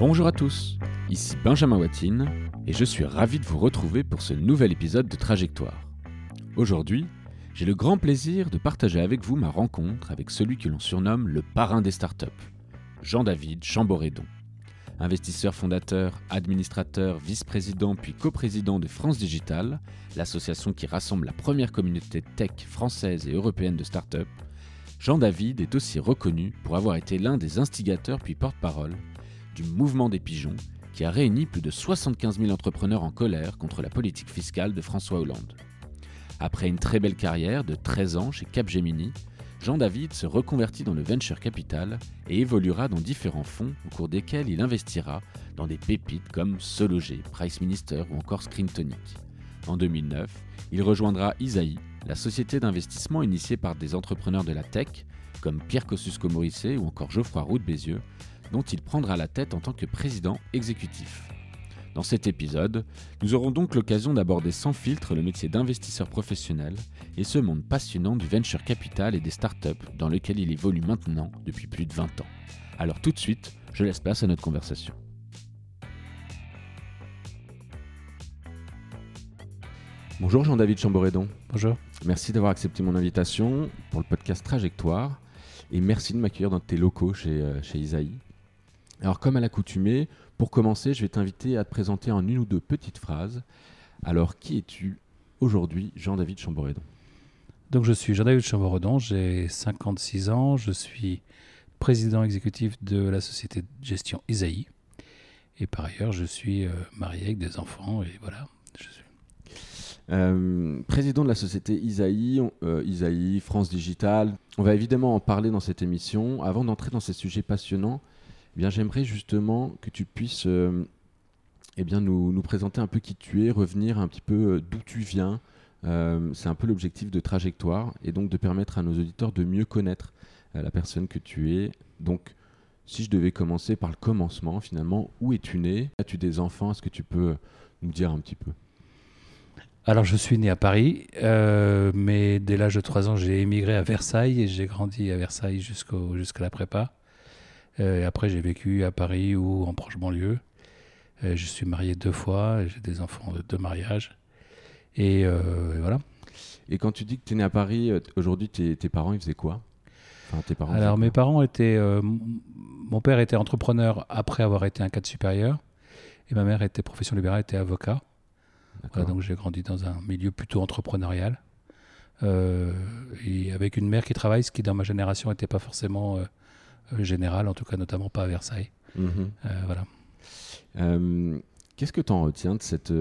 Bonjour à tous, ici Benjamin Watine et je suis ravi de vous retrouver pour ce nouvel épisode de Trajectoire. Aujourd'hui, j'ai le grand plaisir de partager avec vous ma rencontre avec celui que l'on surnomme le parrain des startups, Jean-David Chamboredon. Investisseur fondateur, administrateur, vice-président puis coprésident de France Digital, l'association qui rassemble la première communauté tech française et européenne de startups, Jean-David est aussi reconnu pour avoir été l'un des instigateurs puis porte-parole du mouvement des pigeons qui a réuni plus de 75 000 entrepreneurs en colère contre la politique fiscale de François Hollande. Après une très belle carrière de 13 ans chez Capgemini, Jean-David se reconvertit dans le venture capital et évoluera dans différents fonds au cours desquels il investira dans des pépites comme Sologer, Price Minister ou encore Screentonic. En 2009, il rejoindra Isaïe, la société d'investissement initiée par des entrepreneurs de la tech, comme Pierre Kosciusko-Morizet ou encore Geoffroy Roux de Bézieux, dont il prendra la tête en tant que président exécutif. Dans cet épisode, nous aurons donc l'occasion d'aborder sans filtre le métier d'investisseur professionnel et ce monde passionnant du venture capital et des startups dans lequel il évolue maintenant depuis plus de 20 ans. Alors tout de suite, je laisse place à notre conversation. Bonjour Jean-David Chamboredon. Bonjour. Merci d'avoir accepté mon invitation pour le podcast Trajectoire et merci de m'accueillir dans tes locaux chez, euh, chez Isaïe. Alors comme à l'accoutumée, pour commencer, je vais t'inviter à te présenter en une ou deux petites phrases. Alors qui es-tu aujourd'hui, Jean-David Chamboredon? Donc je suis Jean-David Chamboredon, j'ai 56 ans, je suis président exécutif de la société de gestion Isaïe. Et par ailleurs, je suis euh, marié avec des enfants et voilà, je suis euh, président de la société Isaïe, euh, Isaïe, France Digital. On va évidemment en parler dans cette émission. Avant d'entrer dans ces sujets passionnants, eh bien, j'aimerais justement que tu puisses euh, eh bien, nous, nous, présenter un peu qui tu es, revenir un petit peu d'où tu viens. C'est un peu l'objectif de trajectoire et donc de permettre à nos auditeurs de mieux connaître la personne que tu es. Donc, si je devais commencer par le commencement, finalement, où es-tu né? As-tu des enfants? Est-ce que tu peux nous dire un petit peu? Alors, je suis né à Paris, euh, mais dès l'âge de 3 ans, j'ai émigré à Versailles et j'ai grandi à Versailles jusqu'à la prépa. Euh, et après, j'ai vécu à Paris ou en proche banlieue. Euh, je suis marié deux fois, j'ai des enfants de deux mariages. Et, voilà. Et quand tu dis que tu es né à Paris, aujourd'hui, tes, tes, parents, ils faisaient quoi? Enfin, tes parents Alors, mes parents étaient. mon père était entrepreneur après avoir été un cadre supérieur. Et ma mère était profession libérale, était avocat donc j'ai grandi dans un milieu plutôt entrepreneurial. Euh, et avec une mère qui travaille, ce qui dans ma génération n'était pas forcément euh, euh, général, en tout cas notamment pas à Versailles. Mhm. voilà. Qu'est-ce que tu en retiens de cette,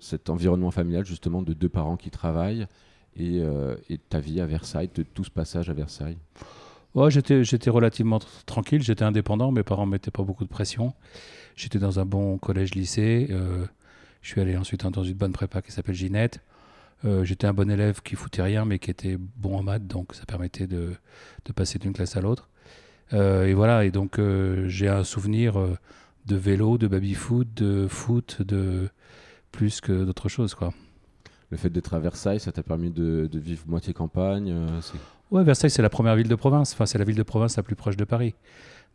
cet environnement familial, justement, de deux parents qui travaillent et, et ta vie à Versailles, de tout ce passage à Versailles? Ouais, j'étais, j'étais relativement tranquille, j'étais indépendant, mes parents ne mettaient pas beaucoup de pression. J'étais dans un bon collège-lycée. Je suis allé ensuite dans une bonne prépa qui s'appelle Ginette. Euh, j'étais un bon élève qui foutait rien, mais qui était bon en maths, donc ça permettait de, de passer d'une classe à l'autre. Euh, et voilà, et donc euh, j'ai un souvenir de vélo, de baby-foot, de foot, de plus que d'autres choses, quoi. Le fait d'être à Versailles, ça t'a permis de, de, vivre moitié campagne Ouais, Versailles, c'est la première ville de province. Enfin, c'est la ville de province la plus proche de Paris.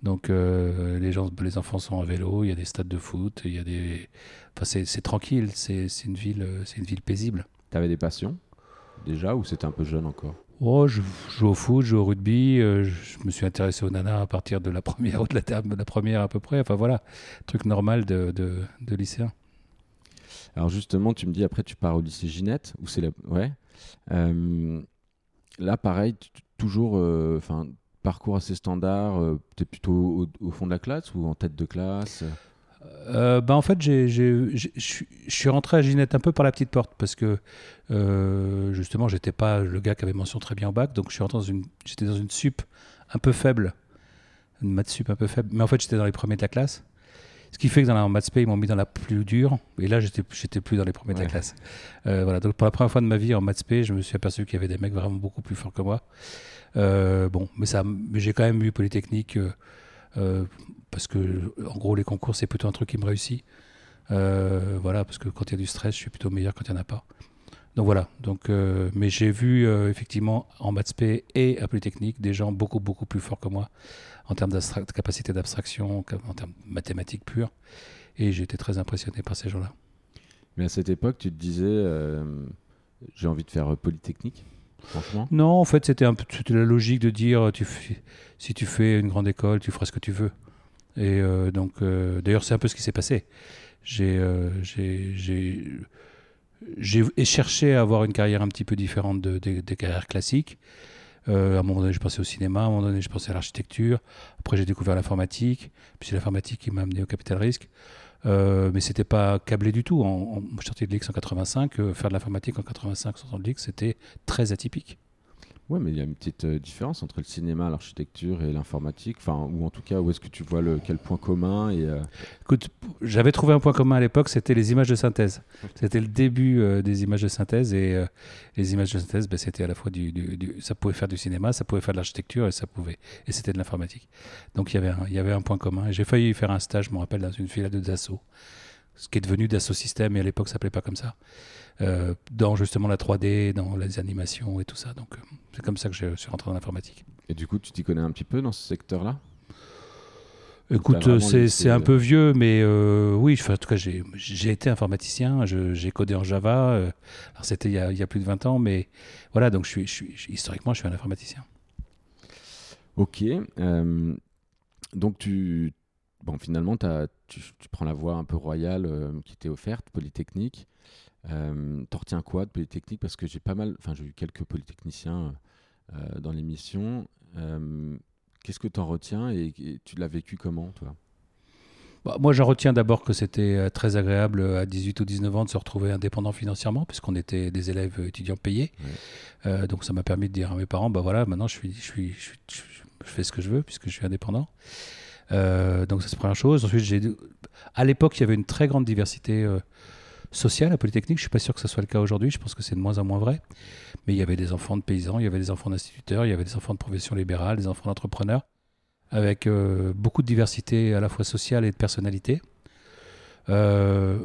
Donc euh, les, gens, les enfants sont à vélo, il y a des stades de foot, il y a des... Enfin, c'est tranquille, c'est une, ville, une ville paisible. Tu avais des passions déjà ou c'était un peu jeune encore? Oh, je joue au foot, je joue au rugby, euh, je me suis intéressé au nana à partir de la première ou de la, de la première à peu près. Enfin voilà, truc normal de, de, lycéen. Alors justement, tu me dis après tu pars au lycée Ginette, ou c'est la... Ouais. Euh, là, pareil, toujours, enfin, parcours assez standard euh, Tu es plutôt au, fond de la classe ou en tête de classe? Euh, bah en fait, je suis rentré à Ginette un peu par la petite porte parce que euh, justement, j'étais pas le gars qui avait mention très bien au bac, donc je suis rentré dans une, j'étais dans une sup un peu faible, une maths sup un peu faible, mais en fait, j'étais dans les premiers de la classe. Ce qui fait que dans la maths ils m'ont mis dans la plus dure, et là, j'étais, j'étais plus dans les premiers de la classe. Euh, voilà, donc pour la première fois de ma vie en maths je me suis aperçu qu'il y avait des mecs vraiment beaucoup plus forts que moi. Euh, bon, mais ça, j'ai quand même eu Polytechnique euh, parce que, en gros, les concours, c'est plutôt un truc qui me réussit. voilà, parce que quand il y a du stress, je suis plutôt meilleur quand il n'y en a pas. Donc voilà. Donc, euh, mais j'ai vu euh, effectivement en maths spé et à Polytechnique des gens beaucoup beaucoup plus forts que moi en termes de capacité d'abstraction, en termes de mathématiques pures. Et été très impressionné par ces gens-là. Mais à cette époque, tu te disais, euh, j'ai envie de faire Polytechnique Non, en fait, c'était un peu la logique de dire tu si tu fais une grande école, tu feras ce que tu veux. Et donc, d'ailleurs, c'est un peu ce qui s'est passé. J'ai cherché à avoir une carrière un petit peu différente de, des carrières classiques. Euh, à un moment donné, je pensais au cinéma, à un moment donné, je pensais à l'architecture. Après, j'ai découvert l'informatique. Puis c'est l'informatique qui m'a amené au capital risque. Euh, mais c'était pas câblé du tout. En, en, je sorti de l'X en 85. Euh, faire de l'informatique en 85 sans de l'X, c'était très atypique. Ouais, mais il y a une petite euh, différence entre le cinéma, l'architecture et l'informatique. Enfin, ou en tout cas, où est-ce que tu vois le, quel point commun et, euh, Écoute, j'avais trouvé un point commun à l'époque, c'était les images de synthèse. C'était le début euh, des images de synthèse et les images de synthèse, ben, c'était à la fois du, du, ça pouvait faire du cinéma, ça pouvait faire de l'architecture et ça pouvait et c'était de l'informatique. Donc il y avait un, point commun. J'ai failli faire un stage, je me rappelle, dans une filiale de Dassault, ce qui est devenu Dassault Systèmes et à l'époque ça s'appelait pas comme ça. Euh, dans justement la 3D, dans les animations et tout ça. Donc euh, c'est comme ça que je suis rentré dans l'informatique. Et du coup, tu t'y connais un petit peu dans ce secteur-là? Écoute, c'est un peu vieux, mais euh, oui, en tout cas, j'ai été informaticien, j'ai codé en Java. alors, c'était il, il, y a plus de 20 ans, mais voilà, donc je suis, je suis historiquement, je suis un informaticien. Ok. donc, tu, bon, finalement, as, tu, tu, prends la voie un peu royale qui t'est offerte, Polytechnique. Euh, T'en retiens quoi de Polytechnique? Parce que j'ai pas mal, enfin j'ai eu quelques polytechniciens euh, dans l'émission. Euh, qu'est-ce que tu en retiens et, tu l'as vécu comment toi? Bah, moi, j'en retiens d'abord que c'était euh, très agréable à 18 ou 19 ans de se retrouver indépendant financièrement, puisqu'on était des élèves étudiants payés. donc, ça m'a permis de dire à mes parents bah voilà, maintenant je, suis, je, suis, je, je fais ce que je veux, puisque je suis indépendant. Donc, ça, c'est la première chose. Ensuite, à l'époque, il y avait une très grande diversité social à Polytechnique. Je suis pas sûr que ce soit le cas aujourd'hui. Je pense que c'est de moins en moins vrai. Mais il y avait des enfants de paysans, il y avait des enfants d'instituteurs, il y avait des enfants de profession libérale, des enfants d'entrepreneurs, avec euh, beaucoup de diversité à la fois sociale et de personnalité. Euh,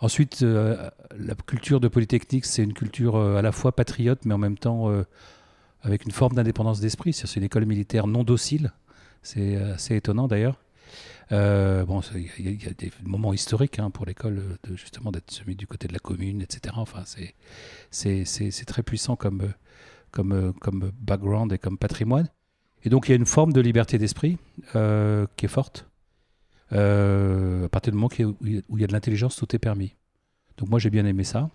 ensuite, euh, la culture de Polytechnique, c'est une culture à la fois patriote, mais en même temps avec une forme d'indépendance d'esprit. C'est une école militaire non docile. C'est assez étonnant d'ailleurs. Euh, bon, il y, a des moments historiques hein, pour l'école, de, justement, d'être mis du côté de la commune, etc. Enfin, c'est très puissant comme, comme, comme background et comme patrimoine. Et donc, il y a une forme de liberté d'esprit euh, qui est forte. Euh, à partir du moment où il y a de l'intelligence, tout est permis. Donc, moi, j'ai bien aimé ça.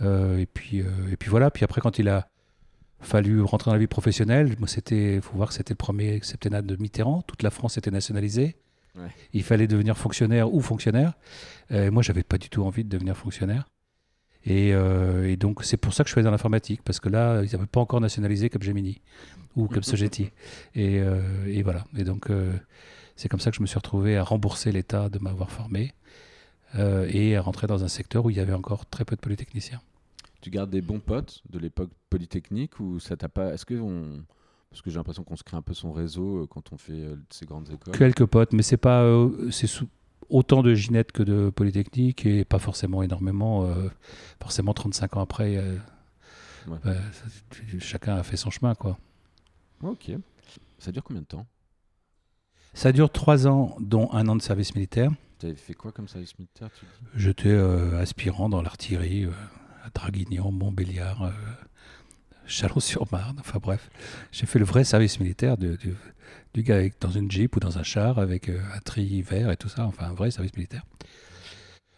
et, puis, et puis voilà. Puis après, quand il a fallu rentrer dans la vie professionnelle, il faut voir que c'était le premier septennat de Mitterrand. Toute la France était nationalisée. Il fallait devenir fonctionnaire ou fonctionnaire. Euh, moi, j'avais pas du tout envie de devenir fonctionnaire. Euh, et, donc, c'est pour ça que je suis allé dans l'informatique, parce que là, ils n'avaient pas encore nationalisé comme Gemini ou comme Sogeti. Et, euh, et voilà. Et donc, euh, c'est comme ça que je me suis retrouvé à rembourser l'État de m'avoir formé et à rentrer dans un secteur où il y avait encore très peu de polytechniciens. Tu gardes des bons potes de l'époque polytechnique ou ça t'a pas. Est-ce que on parce que j'ai l'impression qu'on se crée un peu son réseau euh, quand on fait euh, ces grandes écoles? Quelques potes, mais c'est pas euh, c'est autant de Ginette que de Polytechnique et pas forcément énormément. forcément, 35 ans après, bah, chacun a fait son chemin, quoi. Ok. Ça dure combien de temps? Ça dure trois ans, dont un an de service militaire. Tu avais fait quoi comme service militaire J'étais aspirant dans l'artillerie Draguignan, Montbéliard. Chalon-sur-Marne. Enfin bref, j'ai fait le vrai service militaire du, gars dans une jeep ou dans un char avec euh, un tri vert et tout ça. Enfin, un vrai service militaire.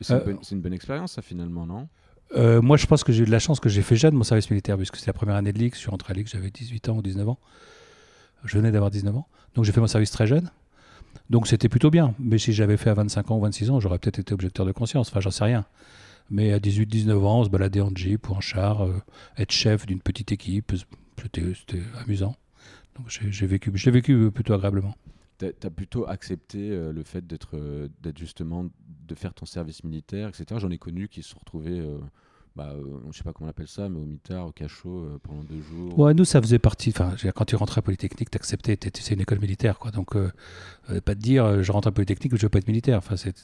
C'est une, bonne expérience, ça, finalement, non? Euh, Moi, je pense que j'ai eu de la chance que j'ai fait jeune mon service militaire, puisque c'est la première année de l'IX. Je suis rentré à l'IX, j'avais 18 ans ou 19 ans. Je venais d'avoir 19 ans. Donc, j'ai fait mon service très jeune. Donc, c'était plutôt bien. Mais si j'avais fait à 25 ans ou 26 ans, j'aurais peut-être été objecteur de conscience. Enfin, j'en sais rien. Mais à 18-19 ans, on se baladait en jeep ou en char, euh, être chef d'une petite équipe, c'était amusant. Donc j'ai vécu, vécu plutôt agréablement. Tu as, plutôt accepté euh, le fait d'être euh, d'être justement, de faire ton service militaire, etc. J'en ai connu qui se sont retrouvés, bah, je sais pas comment on appelle ça, mais au mitard, au cachot, pendant deux jours. Ouais, nous, ça faisait partie. Enfin, quand tu rentrais à Polytechnique, tu acceptais, c'est une école militaire, quoi. Donc, pas te dire, je rentre à Polytechnique, je veux pas être militaire. Enfin, c'est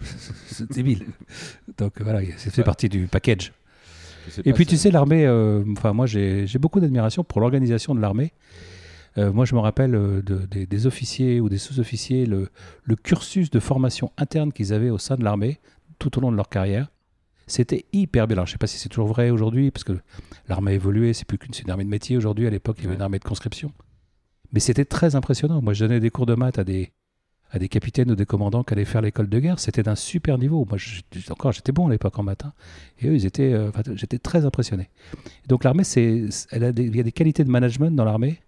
c'est débile. Donc voilà, c'est fait partie du package. Et puis tu sais, l'armée, euh, enfin moi j'ai beaucoup d'admiration pour l'organisation de l'armée. Euh, moi je me rappelle euh, des, officiers ou des sous-officiers, le, cursus de formation interne qu'ils avaient au sein de l'armée tout au long de leur carrière. C'était hyper bien. Alors, je ne sais pas si c'est toujours vrai aujourd'hui, parce que l'armée a évolué, c'est plus qu'une armée de métier aujourd'hui. À l'époque, il y avait une armée de conscription. Mais c'était très impressionnant. Moi, je donnais des cours de maths à des, à des capitaines ou des commandants qui allaient faire l'école de guerre, c'était d'un super niveau. Moi, encore, j'étais bon à l'époque en matin. Et eux, ils étaient, euh, j'étais très impressionné. donc l'armée, c'est, elle a il y a des qualités de management dans l'armée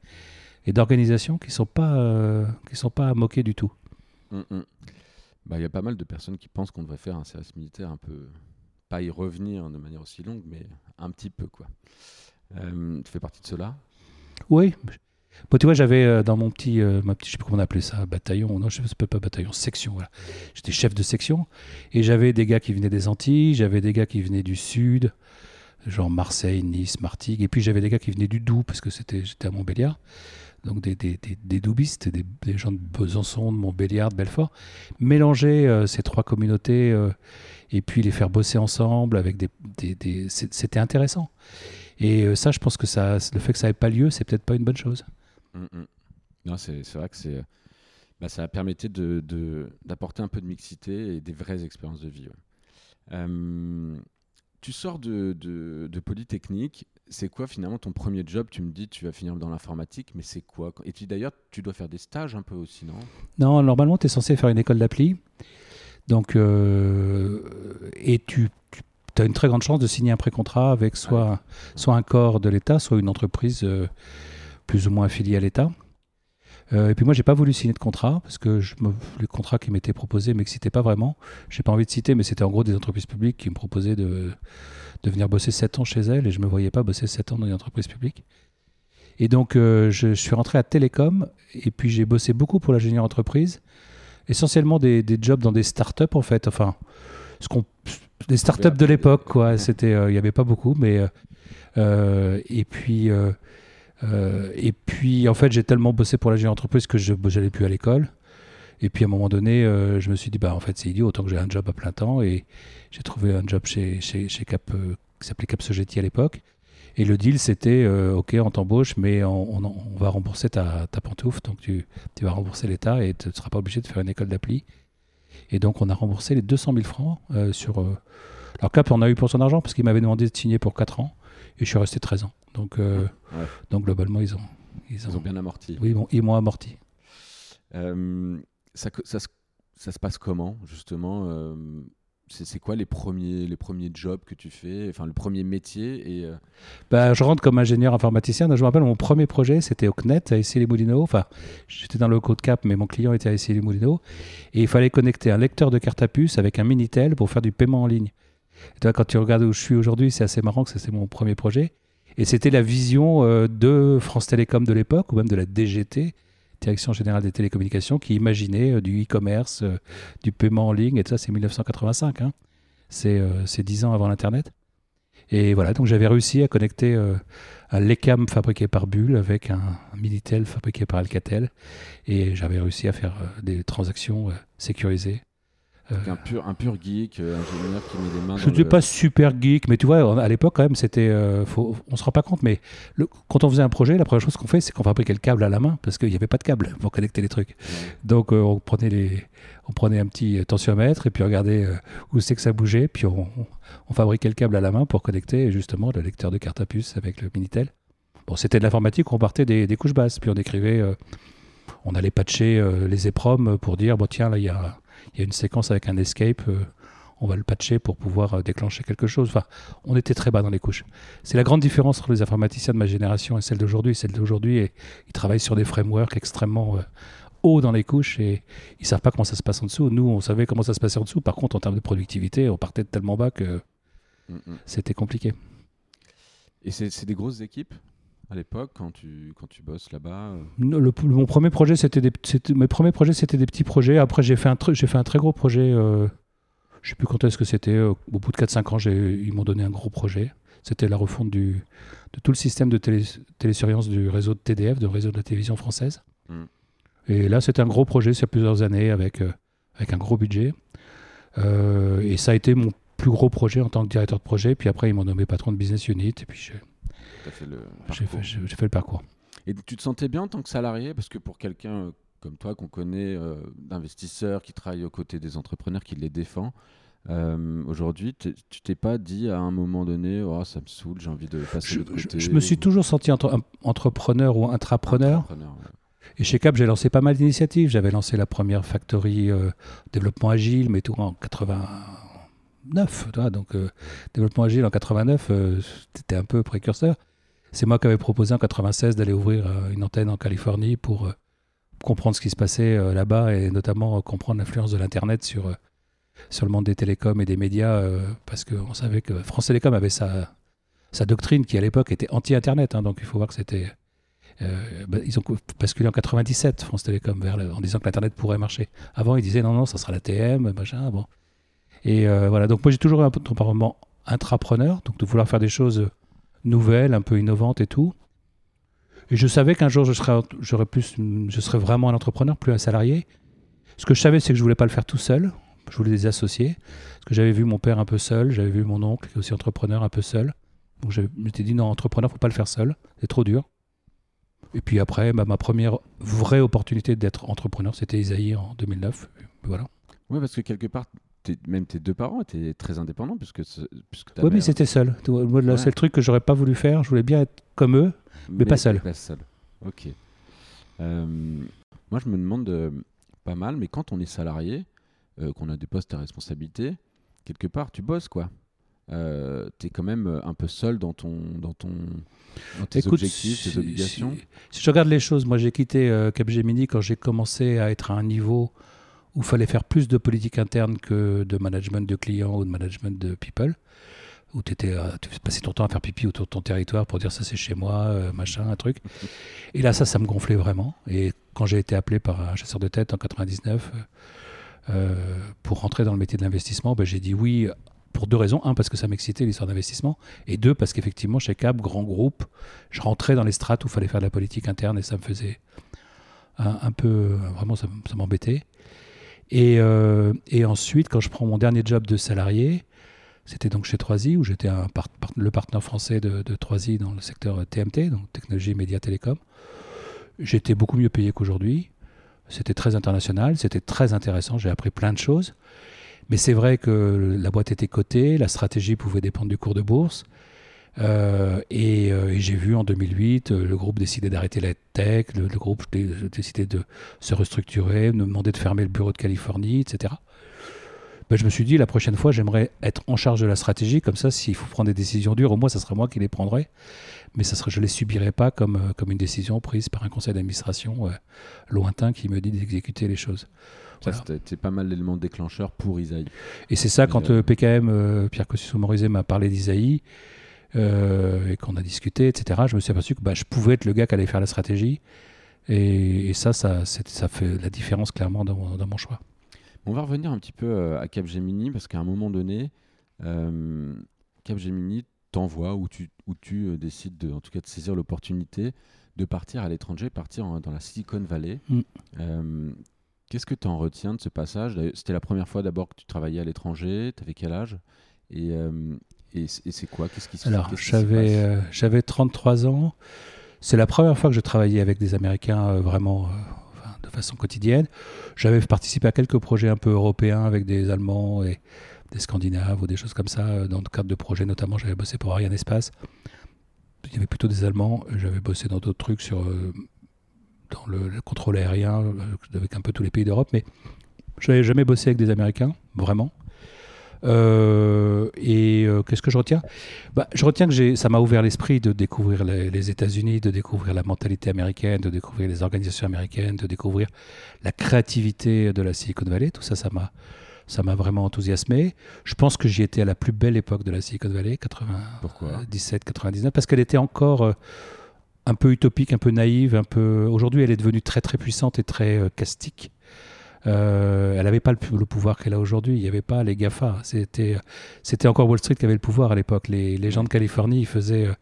et d'organisation qui sont pas, euh, qui sont pas à moquer du tout. Hum, hum. Bah, il y a pas mal de personnes qui pensent qu'on devrait faire un service militaire un peu, pas y revenir de manière aussi longue, mais un petit peu quoi. Euh, tu fais partie de cela? Oui, Tu vois, j'avais euh, dans mon petit, euh, ma petite, je sais plus comment on appelait ça, bataillon, non, je ne sais pas bataillon, section, voilà. J'étais chef de section et j'avais des gars qui venaient des Antilles, j'avais des gars qui venaient du Sud, genre Marseille, Nice, Martigues, et puis j'avais des gars qui venaient du Doubs parce que j'étais à Montbéliard, donc des, des, des, des doubistes, des, gens de Besançon, de Montbéliard, de Belfort, mélanger euh, ces trois communautés et puis les faire bosser ensemble avec des, c'était intéressant. Et ça, je pense que ça, le fait que ça n'ait pas lieu, c'est peut-être pas une bonne chose. Mm, mm. Non, c'est vrai que c'est. Bah, ça permettait d'apporter de, un peu de mixité et des vraies expériences de vie. Euh, tu sors de, de Polytechnique. C'est quoi finalement ton premier job? Tu me dis tu vas finir dans l'informatique, mais c'est quoi? Et d'ailleurs, tu dois faire des stages un peu aussi, non? Non, normalement, tu es censé faire une école d'appli. Donc, euh, et tu, tu as une très grande chance de signer un pré-contrat avec soit, soit un corps de l'État, soit une entreprise euh, plus ou moins affilié à l'État. Euh, et puis moi, j'ai pas voulu signer de contrat parce que je me, les contrats qui m'étaient proposés m'excitaient pas vraiment. J'ai pas envie de citer, mais c'était en gros des entreprises publiques qui me proposaient de, de venir bosser 7 ans chez elles et je me voyais pas bosser 7 ans dans une entreprise publique. Et donc, euh, je, suis rentré à Télécom et puis j'ai bossé beaucoup pour l'ingénieur entreprise, essentiellement des, des, jobs dans des startups en fait. Enfin, ce qu'on, des startups de l'époque, quoi. C'était, euh, il n'y avait pas beaucoup, mais et puis euh, et puis, en fait, j'ai tellement bossé pour la jeune entreprise que je n'allais plus à l'école. Et puis, à un moment donné, euh, je me suis dit, bah, en fait, c'est idiot, autant que j'ai un job à plein temps. Et j'ai trouvé un job chez, Cap, euh, qui s'appelait Cap Sogeti à l'époque. Et le deal, c'était, OK, on t'embauche, mais on, va rembourser ta, ta pantoufle. Donc, tu, tu vas rembourser l'État et tu ne seras pas obligé de faire une école d'appli. Et donc, on a remboursé les 200 000 francs sur... alors, Cap, on a eu pour son argent parce qu'il m'avait demandé de signer pour 4 ans. Et je suis resté 13 ans. Donc, euh, donc globalement, ils ont, ils ont, bien amorti. Oui, bon, ils m'ont amorti. Euh, ça, ça, ça, se passe comment, justement euh, c'est quoi les premiers, les premiers jobs que tu fais, enfin le premier métier et bah, Je rentre comme ingénieur informaticien. Je me rappelle, mon premier projet, c'était au CNET, à Issy-les-Moulineaux. Enfin, j'étais dans le code Cap, mais mon client était à Issy-les-Moulineaux. Et il fallait connecter un lecteur de carte à puce avec un Minitel pour faire du paiement en ligne. Et toi, quand tu regardes où je suis aujourd'hui, c'est assez marrant que c'est mon premier projet. Et c'était la vision euh, de France Télécom de l'époque, ou même de la DGT, Direction Générale des Télécommunications, qui imaginait euh, du e-commerce, euh, du paiement en ligne, et tout ça, c'est 1985. Hein. C'est 10 ans avant l'Internet. Et voilà, donc j'avais réussi à connecter un LECAM fabriqué par Bull avec un, Minitel fabriqué par Alcatel. Et j'avais réussi à faire des transactions sécurisées un pur, un pur geek, euh, ingénieur qui met des mains. Je ne pas super geek, mais tu vois, à l'époque quand même, c'était, euh, on se rend pas compte, mais le, quand on faisait un projet, la première chose qu'on fait, c'est qu'on fabriquait le câble à la main parce qu'il n'y avait pas de câble pour connecter les trucs. Donc euh, on prenait les, on prenait un petit tensiomètre et puis on regardait où c'est que ça bougeait, puis on, on, fabriquait le câble à la main pour connecter justement le lecteur de carte à puce avec le Minitel. Bon, c'était de l'informatique, on partait des, des, couches basses, puis on écrivait, on allait patcher les EPROM pour dire, bon tiens là il y a il y a une séquence avec un escape, euh, on va le patcher pour pouvoir euh, déclencher quelque chose. Enfin, on était très bas dans les couches. C'est la grande différence entre les informaticiens de ma génération et celle d'aujourd'hui. Celle d'aujourd'hui, ils travaillent sur des frameworks extrêmement euh, hauts dans les couches et ils savent pas comment ça se passe en dessous. Nous, on savait comment ça se passait en dessous. Par contre, en termes de productivité, on partait de tellement bas que mm, mm. c'était compliqué. Et c'est des grosses équipes? À l'époque quand tu, quand tu bosses là-bas euh Mon premier projet, c'était des, mes premiers projets, c'était des petits projets. Après, j'ai fait, un j'ai fait un très gros projet. Euh, je ne sais plus quand est-ce que c'était. Euh, au bout de 4-5 ans, ils m'ont donné un gros projet. C'était la refonte du, de tout le système de télé, télésurveillance du réseau de TDF, de réseau de la télévision française. Hmm. Et là, c'était un gros projet sur plusieurs années avec, avec un gros budget. Euh, et ça a été mon plus gros projet en tant que directeur de projet. Puis après, ils m'ont nommé patron de business unit. Et puis j'ai fait, fait, fait, le parcours. Et tu te sentais bien en tant que salarié? Parce que pour quelqu'un euh, comme toi qu'on connaît, euh, d'investisseurs qui travaille aux côtés des entrepreneurs, qui les défend, euh, Aujourd'hui, tu t'es pas dit à un moment donné, oh, ça me saoule, j'ai envie de passer je, de côté. Je, me suis toujours senti entre, entrepreneur ou intrapreneur. Et chez Cap, j'ai lancé pas mal d'initiatives. J'avais lancé la première factory développement agile, mais tout en 89. donc, développement agile en 89, c'était un peu précurseur. C'est moi qui avais proposé en 96 d'aller ouvrir euh, une antenne en Californie pour euh, comprendre ce qui se passait euh, là-bas et notamment comprendre l'influence de l'Internet sur, sur le monde des télécoms et des médias parce qu'on savait que France Télécom avait sa, sa doctrine qui à l'époque était anti-Internet. Hein, donc il faut voir que c'était... Bah, ils ont basculé en 97, France Télécom, en disant que l'Internet pourrait marcher. Avant, ils disaient non, non, ça sera la TM, machin, bon. Et voilà, donc moi j'ai toujours un comportement intrapreneur, donc de vouloir faire des choses nouvelle, un peu innovante et tout. Et je savais qu'un jour, je serais, j'aurais plus, je serais vraiment un entrepreneur, plus un salarié. Ce que je savais, c'est que je voulais pas le faire tout seul. Je voulais des associés. Parce que j'avais vu mon père un peu seul, j'avais vu mon oncle, qui est aussi entrepreneur, un peu seul. Donc je m'étais dit, non, entrepreneur, faut pas le faire seul. C'est trop dur. Et puis après, bah, ma première vraie opportunité d'être entrepreneur, c'était Isaïe en 2009. Voilà. Oui, parce que quelque part, même tes deux parents étaient très indépendants puisque, puisque Oui, mais c'était seul. Moi, le seul truc que j'aurais pas voulu faire, je voulais bien être comme eux, mais, pas seul. Pas seul. Ok. Euh, moi, je me demande euh, pas mal, mais quand on est salarié, euh, qu'on a des postes à responsabilité, quelque part, tu bosses quoi. tu es quand même un peu seul dans ton dans ton tes objectifs, tes obligations. Si, je regarde les choses, moi j'ai quitté Capgemini quand j'ai commencé à être à un niveau où il fallait faire plus de politique interne que de management de clients ou de management de people, où étais, euh, tu passais ton temps à faire pipi autour de ton territoire pour dire ça c'est chez moi, euh, machin, un truc. Et là, ça, ça me gonflait vraiment. Et quand j'ai été appelé par un chasseur de tête en 99 euh, pour rentrer dans le métier de l'investissement, ben, j'ai dit oui pour deux raisons. Un, parce que ça m'excitait l'histoire d'investissement. Et deux, parce qu'effectivement, chez Cap, grand groupe, je rentrais dans les strates où il fallait faire de la politique interne et ça me faisait un, peu. Vraiment, ça m'embêtait. Euh, et, ensuite, quand je prends mon dernier job de salarié, c'était donc chez Troisy, où j'étais le partenaire français de, de Troisy dans le secteur TMT, donc technologie, médias, télécom. J'étais beaucoup mieux payé qu'aujourd'hui. C'était très international, c'était très intéressant, j'ai appris plein de choses. Mais c'est vrai que la boîte était cotée, la stratégie pouvait dépendre du cours de bourse. Euh, euh, et, j'ai vu en 2008 euh, le groupe décider d'arrêter la tech, le, groupe décider de se restructurer, me demander de fermer le bureau de Californie, etc. Ben, je me suis dit, la prochaine fois, j'aimerais être en charge de la stratégie, comme ça, s'il faut prendre des décisions dures, au moins, ça sera moi qui les prendrai, mais ça serait, je ne les subirais pas comme, comme une décision prise par un conseil d'administration lointain qui me dit d'exécuter les choses. C'était pas mal d'éléments déclencheurs pour Isaïe. Et c'est ça, quand PKM, Pierre Cossus-Morizet, m'a parlé d'Isaïe, euh, et qu'on a discuté, etc., je me suis aperçu que bah, je pouvais être le gars qui allait faire la stratégie. Et, ça, ça, ça fait la différence clairement dans mon, dans mon, choix. On va revenir un petit peu euh, à Capgemini parce qu'à un moment donné, euh, Capgemini t'envoie ou tu, euh, décides de, en tout cas de saisir l'opportunité de partir à l'étranger, partir dans la Silicon Valley. Mm. Qu'est-ce que tu en retiens de ce passage? C'était la première fois d'abord que tu travaillais à l'étranger. Tu avais quel âge? Et, et, c'est quoi? Qu'est-ce qui se Alors, j'avais, euh, j'avais 33 ans. C'est la première fois que je travaillais avec des Américains euh, vraiment euh, de façon quotidienne. J'avais participé à quelques projets un peu européens avec des Allemands et des Scandinaves ou des choses comme ça. Dans le cadre de projets, notamment, j'avais bossé pour Ariane Espace. Il y avait plutôt des Allemands. J'avais bossé dans d'autres trucs sur dans le, le, contrôle aérien avec un peu tous les pays d'Europe, mais je n'avais jamais bossé avec des Américains, vraiment. Euh, et euh, qu'est-ce que je retiens? Bah, Je retiens que ça m'a ouvert l'esprit de découvrir les, États-Unis, de découvrir la mentalité américaine, de découvrir les organisations américaines, de découvrir la créativité de la Silicon Valley. Tout ça, ça m'a ça m'a vraiment enthousiasmé. Je pense que j'y étais à la plus belle époque de la Silicon Valley, 97, 99, parce qu'elle était encore euh, un peu utopique, un peu naïve, un peu. Aujourd'hui, elle est devenue très très puissante et très castique. Euh, elle n'avait pas le, pouvoir qu'elle a aujourd'hui. Il n'y avait pas les GAFA. C'était, c'était encore Wall Street qui avait le pouvoir à l'époque. Les, gens de Californie, ils, faisaient, euh,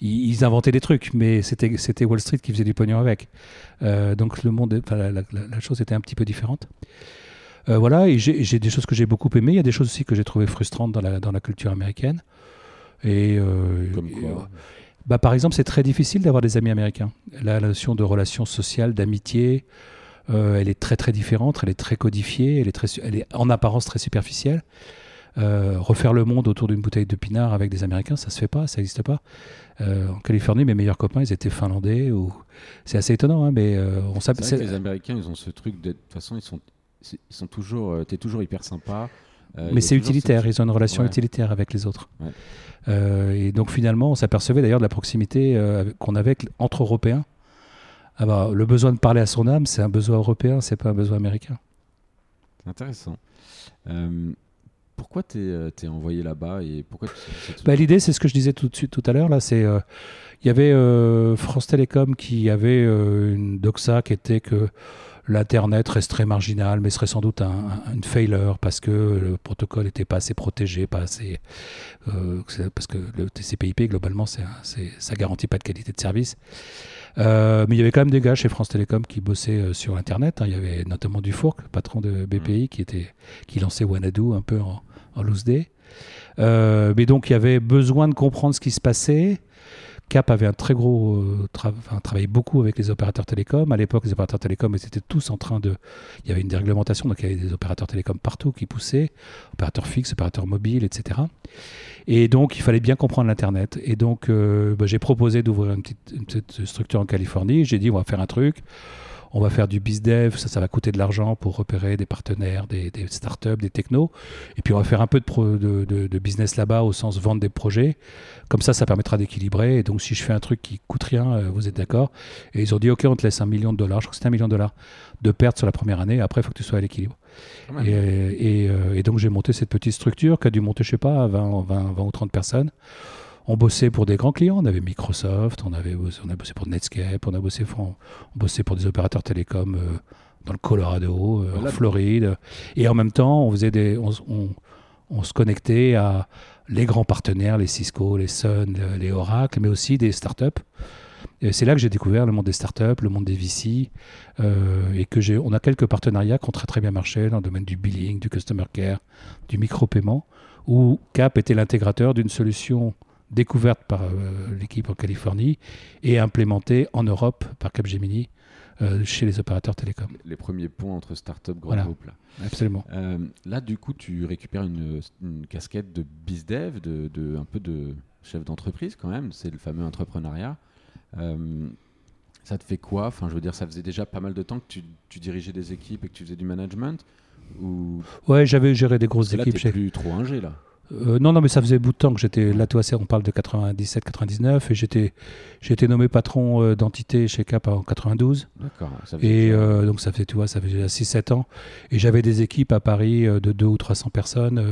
ils, inventaient des trucs, mais c'était, c'était Wall Street qui faisait du pognon avec. Euh, donc le monde, la, chose était un petit peu différente. Euh, voilà, et j'ai des choses que j'ai beaucoup aimées. Il y a des choses aussi que j'ai trouvées frustrantes dans la, dans la culture américaine. Et, euh, Comme quoi bah, par exemple, c'est très difficile d'avoir des amis américains. La notion de relation sociale, d'amitié, euh, elle est très très différente, elle est très codifiée, elle est, très, elle est en apparence très superficielle. Euh, refaire le monde autour d'une bouteille de pinard avec des Américains, ça se fait pas, ça n'existe pas. Euh, en Californie, mes meilleurs copains, ils étaient finlandais. Ou... C'est assez étonnant, hein, mais on s'appelle. les Américains, ils ont ce truc de, toute façon, ils sont, ils sont toujours, t'es toujours hyper sympa. euh, Mais c'est utilitaire, ils ont une relation Ouais. utilitaire avec les autres. Ouais. Euh, et donc finalement, on s'apercevait d'ailleurs de la proximité euh, qu'on avait entre Européens. Ah bah, le besoin de parler à son âme, c'est un besoin européen, c'est pas un besoin américain. C'est intéressant. Euh, pourquoi t'es euh, t'es envoyé là-bas et pourquoi Bah, L'idée, c'est ce que je disais tout de suite tout à l'heure. Là, c'est euh, il y avait euh, France Télécom qui avait une doxa qui était que l'internet resterait marginal, mais serait sans doute un, un- une failure parce que le protocole n'était pas assez protégé, pas assez euh, parce que le TCP/IP globalement, c'est ça garantit pas de qualité de service. Euh, mais il y avait quand même des gars chez France Télécom qui bossaient euh, sur Internet. hein. Il y avait notamment Dufourc, patron de BPI, qui, était, qui lançait Wanadu un peu en, en loose day. Euh, mais donc il y avait besoin de comprendre ce qui se passait. Cap avait un très gros euh, beaucoup avec les opérateurs télécoms. À l'époque, les opérateurs télécoms étaient tous en train de. Il y avait une déréglementation, donc il y avait des opérateurs télécoms partout qui poussaient, opérateurs fixes, opérateurs mobiles, etc. Et donc il fallait bien comprendre l'internet. Et donc euh, bah, j'ai proposé d'ouvrir une petite structure en Californie. J'ai dit on va faire un truc. On va faire du bizdev, ça, ça va coûter de l'argent pour repérer des partenaires, des, des startups, des technos. Et puis on va faire un peu de, pro- de, de- de business là-bas au sens vendre des projets. Comme ça, ça permettra d'équilibrer. Et donc si je fais un truc qui coûte rien, euh, vous êtes d'accord Et ils ont dit ok, on te laisse un million de dollars. Je crois que c'était un million de dollars de pertes sur la première année. Après, il faut que tu sois à l'équilibre. Et, et, euh, et donc j'ai monté cette petite structure qui a dû monter, je sais pas, 20, 20, 20 ou 30 personnes. On bossait pour des grands clients, on avait Microsoft, on, avait, on a bossé pour Netscape, on a bossé pour, on bossait pour des opérateurs télécoms euh, dans le Colorado, euh, Voilà. en Floride. Et en même temps, on, faisait des, on, on- on se connectait à les grands partenaires, les Cisco, les Sun, le- les Oracle, mais aussi des startups. Et c'est là que j'ai découvert le monde des startups, le monde des VC, euh, et que j'ai, on a quelques partenariats qui ont très très bien marché dans le domaine du billing, du customer care, du micro-paiement, où Cap était l'intégrateur d'une solution découverte par euh, l'équipe en Californie et implémentée en Europe par Capgemini euh, chez les opérateurs télécoms. Les premiers ponts entre start-up, grands Voilà. groupes. Là. Absolument. Euh, là, du coup, tu récupères une, une casquette de bizdev, de, de, un peu de chef d'entreprise quand même. C'est le fameux entrepreneuriat. Euh, ça te fait quoi? Enfin, je veux dire, ça faisait déjà pas mal de temps que tu, tu dirigeais des équipes et que tu faisais du management ou? Ouais, j'avais géré des grosses là, équipes. t'es chez- plus trop ingé là. Euh, non, non, mais ça faisait bout de temps que j'étais là. Toi, on parle de 97-99 et j'étais, j'ai été nommé patron euh, d'entité chez Cap en 92. D'accord. faisait Et euh, donc ça fait, tu vois, ça déjà 6-7 ans. Et j'avais des équipes à Paris euh, de 2 ou 300 personnes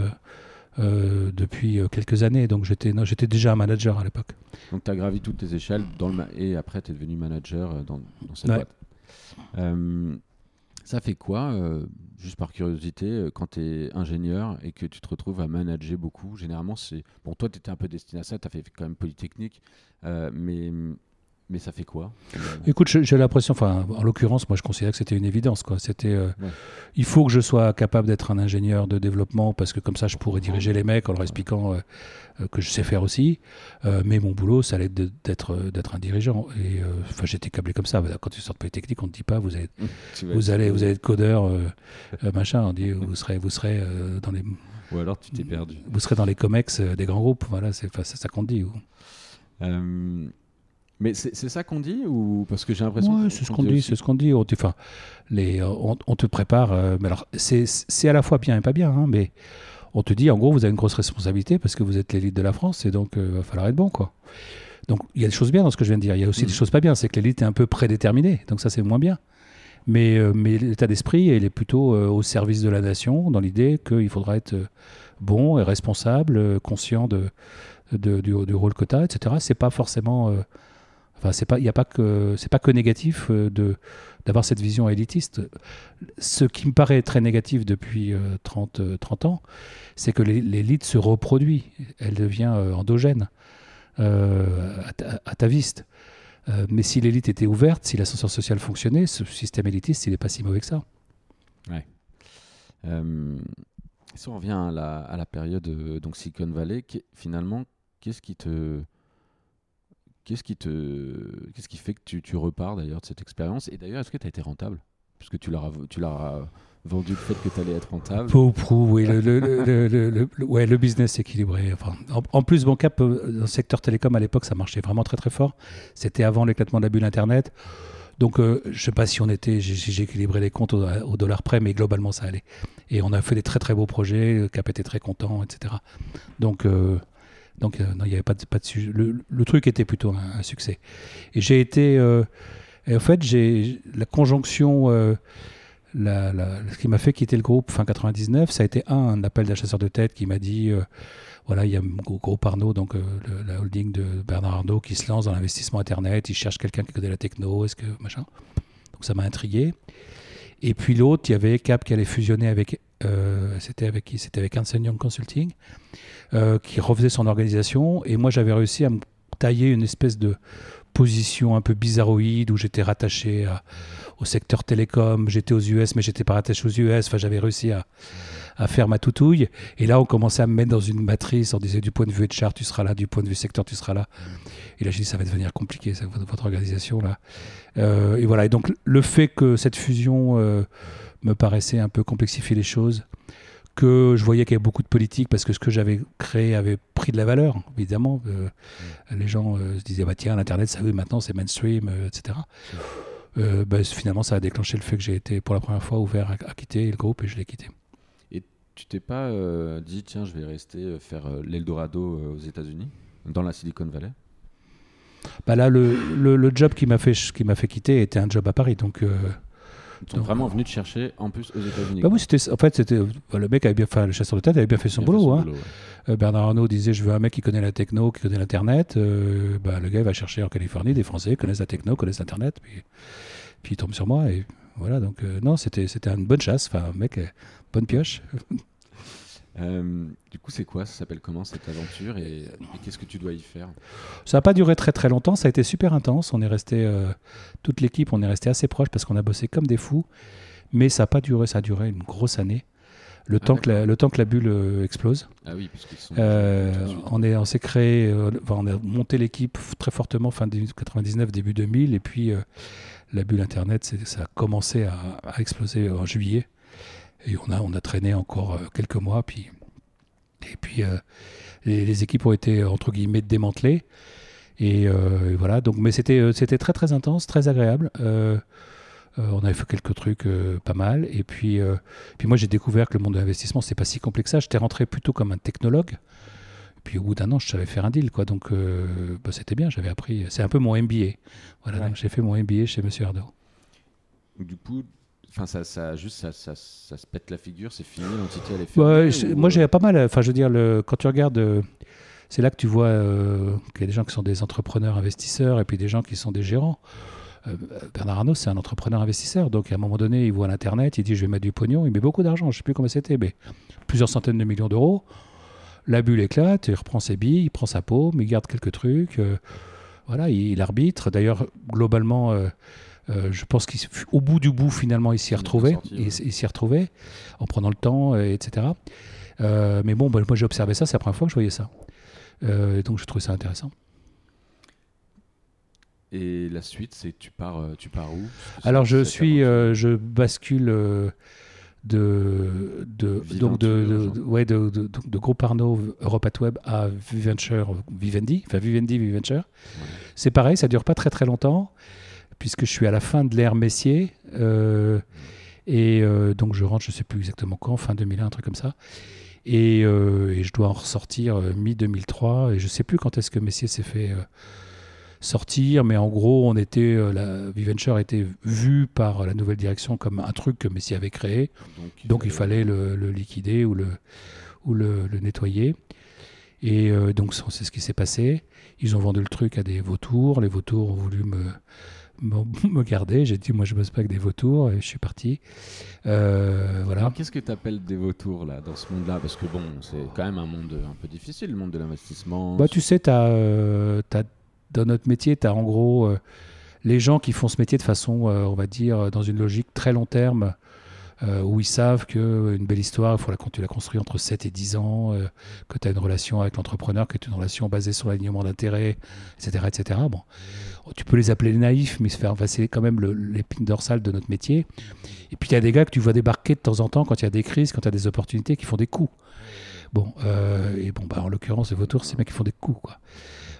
depuis quelques années. Donc j'étais, non, j'étais déjà un manager à l'époque. Donc, tu as gravi toutes tes échelles dans le et après, tu es devenu manager dans, dans cette Ouais. boîte. Ça fait quoi, euh, juste par curiosité, euh, quand tu es ingénieur et que tu te retrouves à manager beaucoup? Généralement, c'est. Bon, toi, tu étais un peu destiné à ça, tu as fait quand même Polytechnique, euh, mais, mais ça fait quoi Écoute, j'ai l'impression, enfin, en l'occurrence, moi, je considère que c'était une évidence, quoi. C'était, euh, Ouais. il faut que je sois capable d'être un ingénieur de développement parce que comme ça, je pourrais diriger les mecs en leur expliquant euh, euh, que je sais faire aussi. Euh, mais mon boulot, ça allait être d'être d'être un dirigeant. Et enfin, j'étais câblé comme ça. Quand tu sors de Polytechnique, on ne te dit pas, vous allez, tu vas vous être- allez, vous allez être codeur, machin. On dit, vous serez, vous serez dans les, Ou alors, tu t'es perdu. vous serez dans les comex des grands groupes. Voilà, c'est ça qu'on te dit. ou- mais c'est ça qu'on dit ou parce que j'ai l'impression Ouais, c'est ce qu'on dit, c'est ce qu'on dit. On te, enfin, les, on, on te prépare. euh, mais alors, c'est à la fois bien et pas bien, hein, mais on te dit, en gros, vous avez une grosse responsabilité parce que vous êtes l'élite de la France et donc il va falloir être bon, quoi. Donc, il y a des choses bien dans ce que je viens de dire. Il y a aussi des choses pas bien. C'est que l'élite est un peu prédéterminée, donc ça, c'est moins bien. Mais, euh, mais l'état d'esprit, il est plutôt euh, au service de la nation, dans l'idée qu'il faudra être euh, bon et responsable, euh, conscient de, de- du, du rôle que tu as, etc. C'est pas forcément. euh, Enfin, c'est pas, il a pas que, c'est pas que négatif euh, de d'avoir cette vision élitiste. Ce qui me paraît très négatif depuis euh, 30, euh, 30 ans, c'est que l'é- l'élite se reproduit, elle devient euh, endogène, euh, at- ataviste. Euh, mais si l'élite était ouverte, si l'ascenseur social fonctionnait, ce système élitiste, il n'est pas si mauvais que ça. Euh, si on revient à la, période euh, donc Silicon Valley, finalement, qu'est-ce qui te qu'est-ce qui te qui fait que tu, repars d'ailleurs de cette expérience? Et d'ailleurs, est-ce que tu as été rentable? Parce que tu leur as, tu vendu le fait que tu allais être rentable. Peu ou prou, oui. Le, business équilibré. En, plus, mon cap euh, dans le secteur télécom à l'époque, ça marchait vraiment très très fort. C'était avant l'éclatement de la bulle Internet. Donc, euh, je sais pas si on était, j'ai- équilibré les comptes au, dollar près, mais globalement, ça allait. Et on a fait des très très beaux projets. Le Cap était très content, etc. Donc, euh, donc euh, il n'y avait pas de, sujet. Le, truc était plutôt un, succès. Et j'ai été, euh, et en fait, j'ai la conjonction. euh, ce qui m'a fait quitter le groupe fin 99, ça a été un, appel d'un chasseur de tête qui m'a dit voilà, il y a gros, groupe Arnaud, donc le- la holding de Bernard Arnault, qui se lance dans l'investissement Internet. Il cherche quelqu'un qui connaît la techno, est-ce que machin. Donc ça m'a intrigué. Et puis l'autre, il y avait Cap qui allait fusionner avec, c'était avec qui? C'était avec Young Consulting, euh, qui refaisait son organisation. Et moi, j'avais réussi à me tailler une espèce de position un peu bizarroïde où j'étais rattaché au secteur télécom, j'étais aux US, mais j'étais pas rattaché aux US. Enfin, j'avais réussi à, faire ma toutouille. Et là, on commençait à me mettre dans une matrice. On disait du point de vue HR, tu seras là, du point de vue secteur, tu seras là. Et là, j'ai dit, ça va devenir compliqué, ça, votre organisation là. Euh, et voilà. Et donc, le fait que cette fusion euh, me paraissait un peu complexifier les choses, que je voyais qu'il y avait beaucoup de politique parce que ce que j'avais créé avait pris de la valeur, évidemment. Euh, Les gens euh, se disaient, bah, tiens, l'Internet, ça oui, maintenant c'est mainstream, euh, etc. Bah, finalement, ça a déclenché le fait que j'ai été pour la première fois ouvert à, à quitter le groupe et je l'ai quitté. Tu t'es pas dit tiens, je vais rester faire l'Eldorado aux États-Unis, dans la Silicon Valley? Bah là, le, le, le job qui m'a fait, qui fait quitter était un job à Paris. Donc, euh, sont Donc, vraiment venus te chercher en plus aux États-Unis. bah oui, c'était, en fait, c'était, bah, le mec avait bien, enfin, le chasseur de tête avait bien fait son Bien fait boulot. son hein. boulot, ouais. Euh, Bernard Arnault disait Je veux un mec qui connaît la techno, qui connaît l'Internet. Euh, bah, le gars, va chercher en Californie des Français qui connaissent la techno, connaissent l'Internet. Puis, puis il tombe sur moi. Et voilà, donc, euh, non, c'était, c'était une bonne chasse. Enfin, mec, euh, bonne pioche. Euh, du coup, c'est quoi? Ça s'appelle comment cette aventure? Et, et qu'est-ce que tu dois y faire? Ça n'a pas duré très très longtemps, ça a été super intense. On est resté, euh, toute l'équipe, on est resté assez proche parce qu'on a bossé comme des fous. Mais ça n'a pas duré, ça a duré une grosse année. Le, Ah, temps, que la, le temps que la bulle euh, explose. Ah oui, puisqu'ils sont. On est- on s'est créé, enfin, on a monté l'équipe très fortement fin 99, début 2000. Et puis la bulle Internet, ça a commencé à, à exploser en juillet. Et on a, on a traîné encore euh, quelques mois. Puis, et puis euh, les, les équipes ont été, entre guillemets, démantelées. Et, euh, et voilà, donc, mais c'était c'était très très intense, très agréable. Euh, on avait fait quelques trucs pas mal. Et puis, puis moi, j'ai découvert que le monde de l'investissement, c'est pas si complexe que ça. J'étais rentré plutôt comme un technologue. Puis au bout d'un an, je savais faire un deal, quoi. Donc euh, bah, c'était bien. J'avais appris. C'est un peu mon MBA. Voilà. Ouais. j'ai fait mon MBA chez Monsieur Arnaud. Du coup, enfin, ça, ça, juste, ça, ça, ça se pète la figure, c'est fini, l'entité elle est fermée. ou- moi, j'ai pas mal. Enfin, je veux dire, le, quand tu regardes, euh, c'est là que tu vois euh, qu'il y a des gens qui sont des entrepreneurs investisseurs et puis des gens qui sont des gérants. Euh, Bernard Arnault, c'est un entrepreneur investisseur. Donc, à un moment donné, il voit l'Internet, il dit Je vais mettre du pognon. Il met beaucoup d'argent. Je sais plus comment c'était, mais plusieurs centaines de millions d'euros. La bulle éclate, il reprend ses billes, il prend sa paume, il garde quelques trucs. euh, voilà, il, il arbitre. D'ailleurs, globalement, euh, je pense qu'au bout du bout, finalement, il s'y est Il s'y retrouvé en prenant le temps, etc. Euh, mais bon, bah, moi j'ai observé ça, c'est la première fois que je voyais ça. Euh, donc je trouvais ça intéressant. Et la suite, c'est tu pars, euh, tu pars où? Alors je suis, je bascule de, de, donc de, ouais, de, de, Groupe Arnaud Europe at Web à Viventure, Vivendi, enfin Vivendi, Viventure. Ouais. C'est pareil, ça dure pas très très longtemps, puisque je suis à la fin de l'ère Messier. euh, et euh, donc je rentre, je sais plus exactement quand, fin 2001, un truc comme ça. Et, euh, et je dois en ressortir euh, mi-2003. Et je sais plus quand est-ce que Messier s'est fait sortir, mais en gros, on était, la Viventure était vue par la nouvelle direction comme un truc que Messier avait créé. Donc, Donc il fallait le, le liquider ou le, ou le, le nettoyer. Et donc c'est ce qui s'est passé. Ils ont vendu le truc à des vautours. Les vautours ont voulu me, me, garder. J'ai dit moi je bosse pas avec des vautours et je suis parti. Euh, voilà. Qu'est-ce que tu appelles des vautours là, dans ce monde-là? Parce que bon, c'est quand même un monde un peu difficile, le monde de l'investissement. Bah tu sais, t'as, euh, t'as- dans notre métier, tu as en gros euh, les gens qui font ce métier de façon, euh, on va dire, dans une logique très long terme. Euh, où ils savent qu'une belle histoire, il faut la, tu la construis entre 7 et 10 ans, euh, que tu as une relation avec l'entrepreneur, qui est une relation basée sur l'alignement d'intérêts, etc., etc. Bon, tu peux les appeler les naïfs, mais c'est quand même l'épine dorsale de notre métier. Et puis il y a des gars que tu vois débarquer de temps en temps quand il y a des crises, quand il y a des opportunités, qui font des coups. Bon, euh, et bon, bah, en l'occurrence, les vautours, c'est mecs qui font des coups, quoi.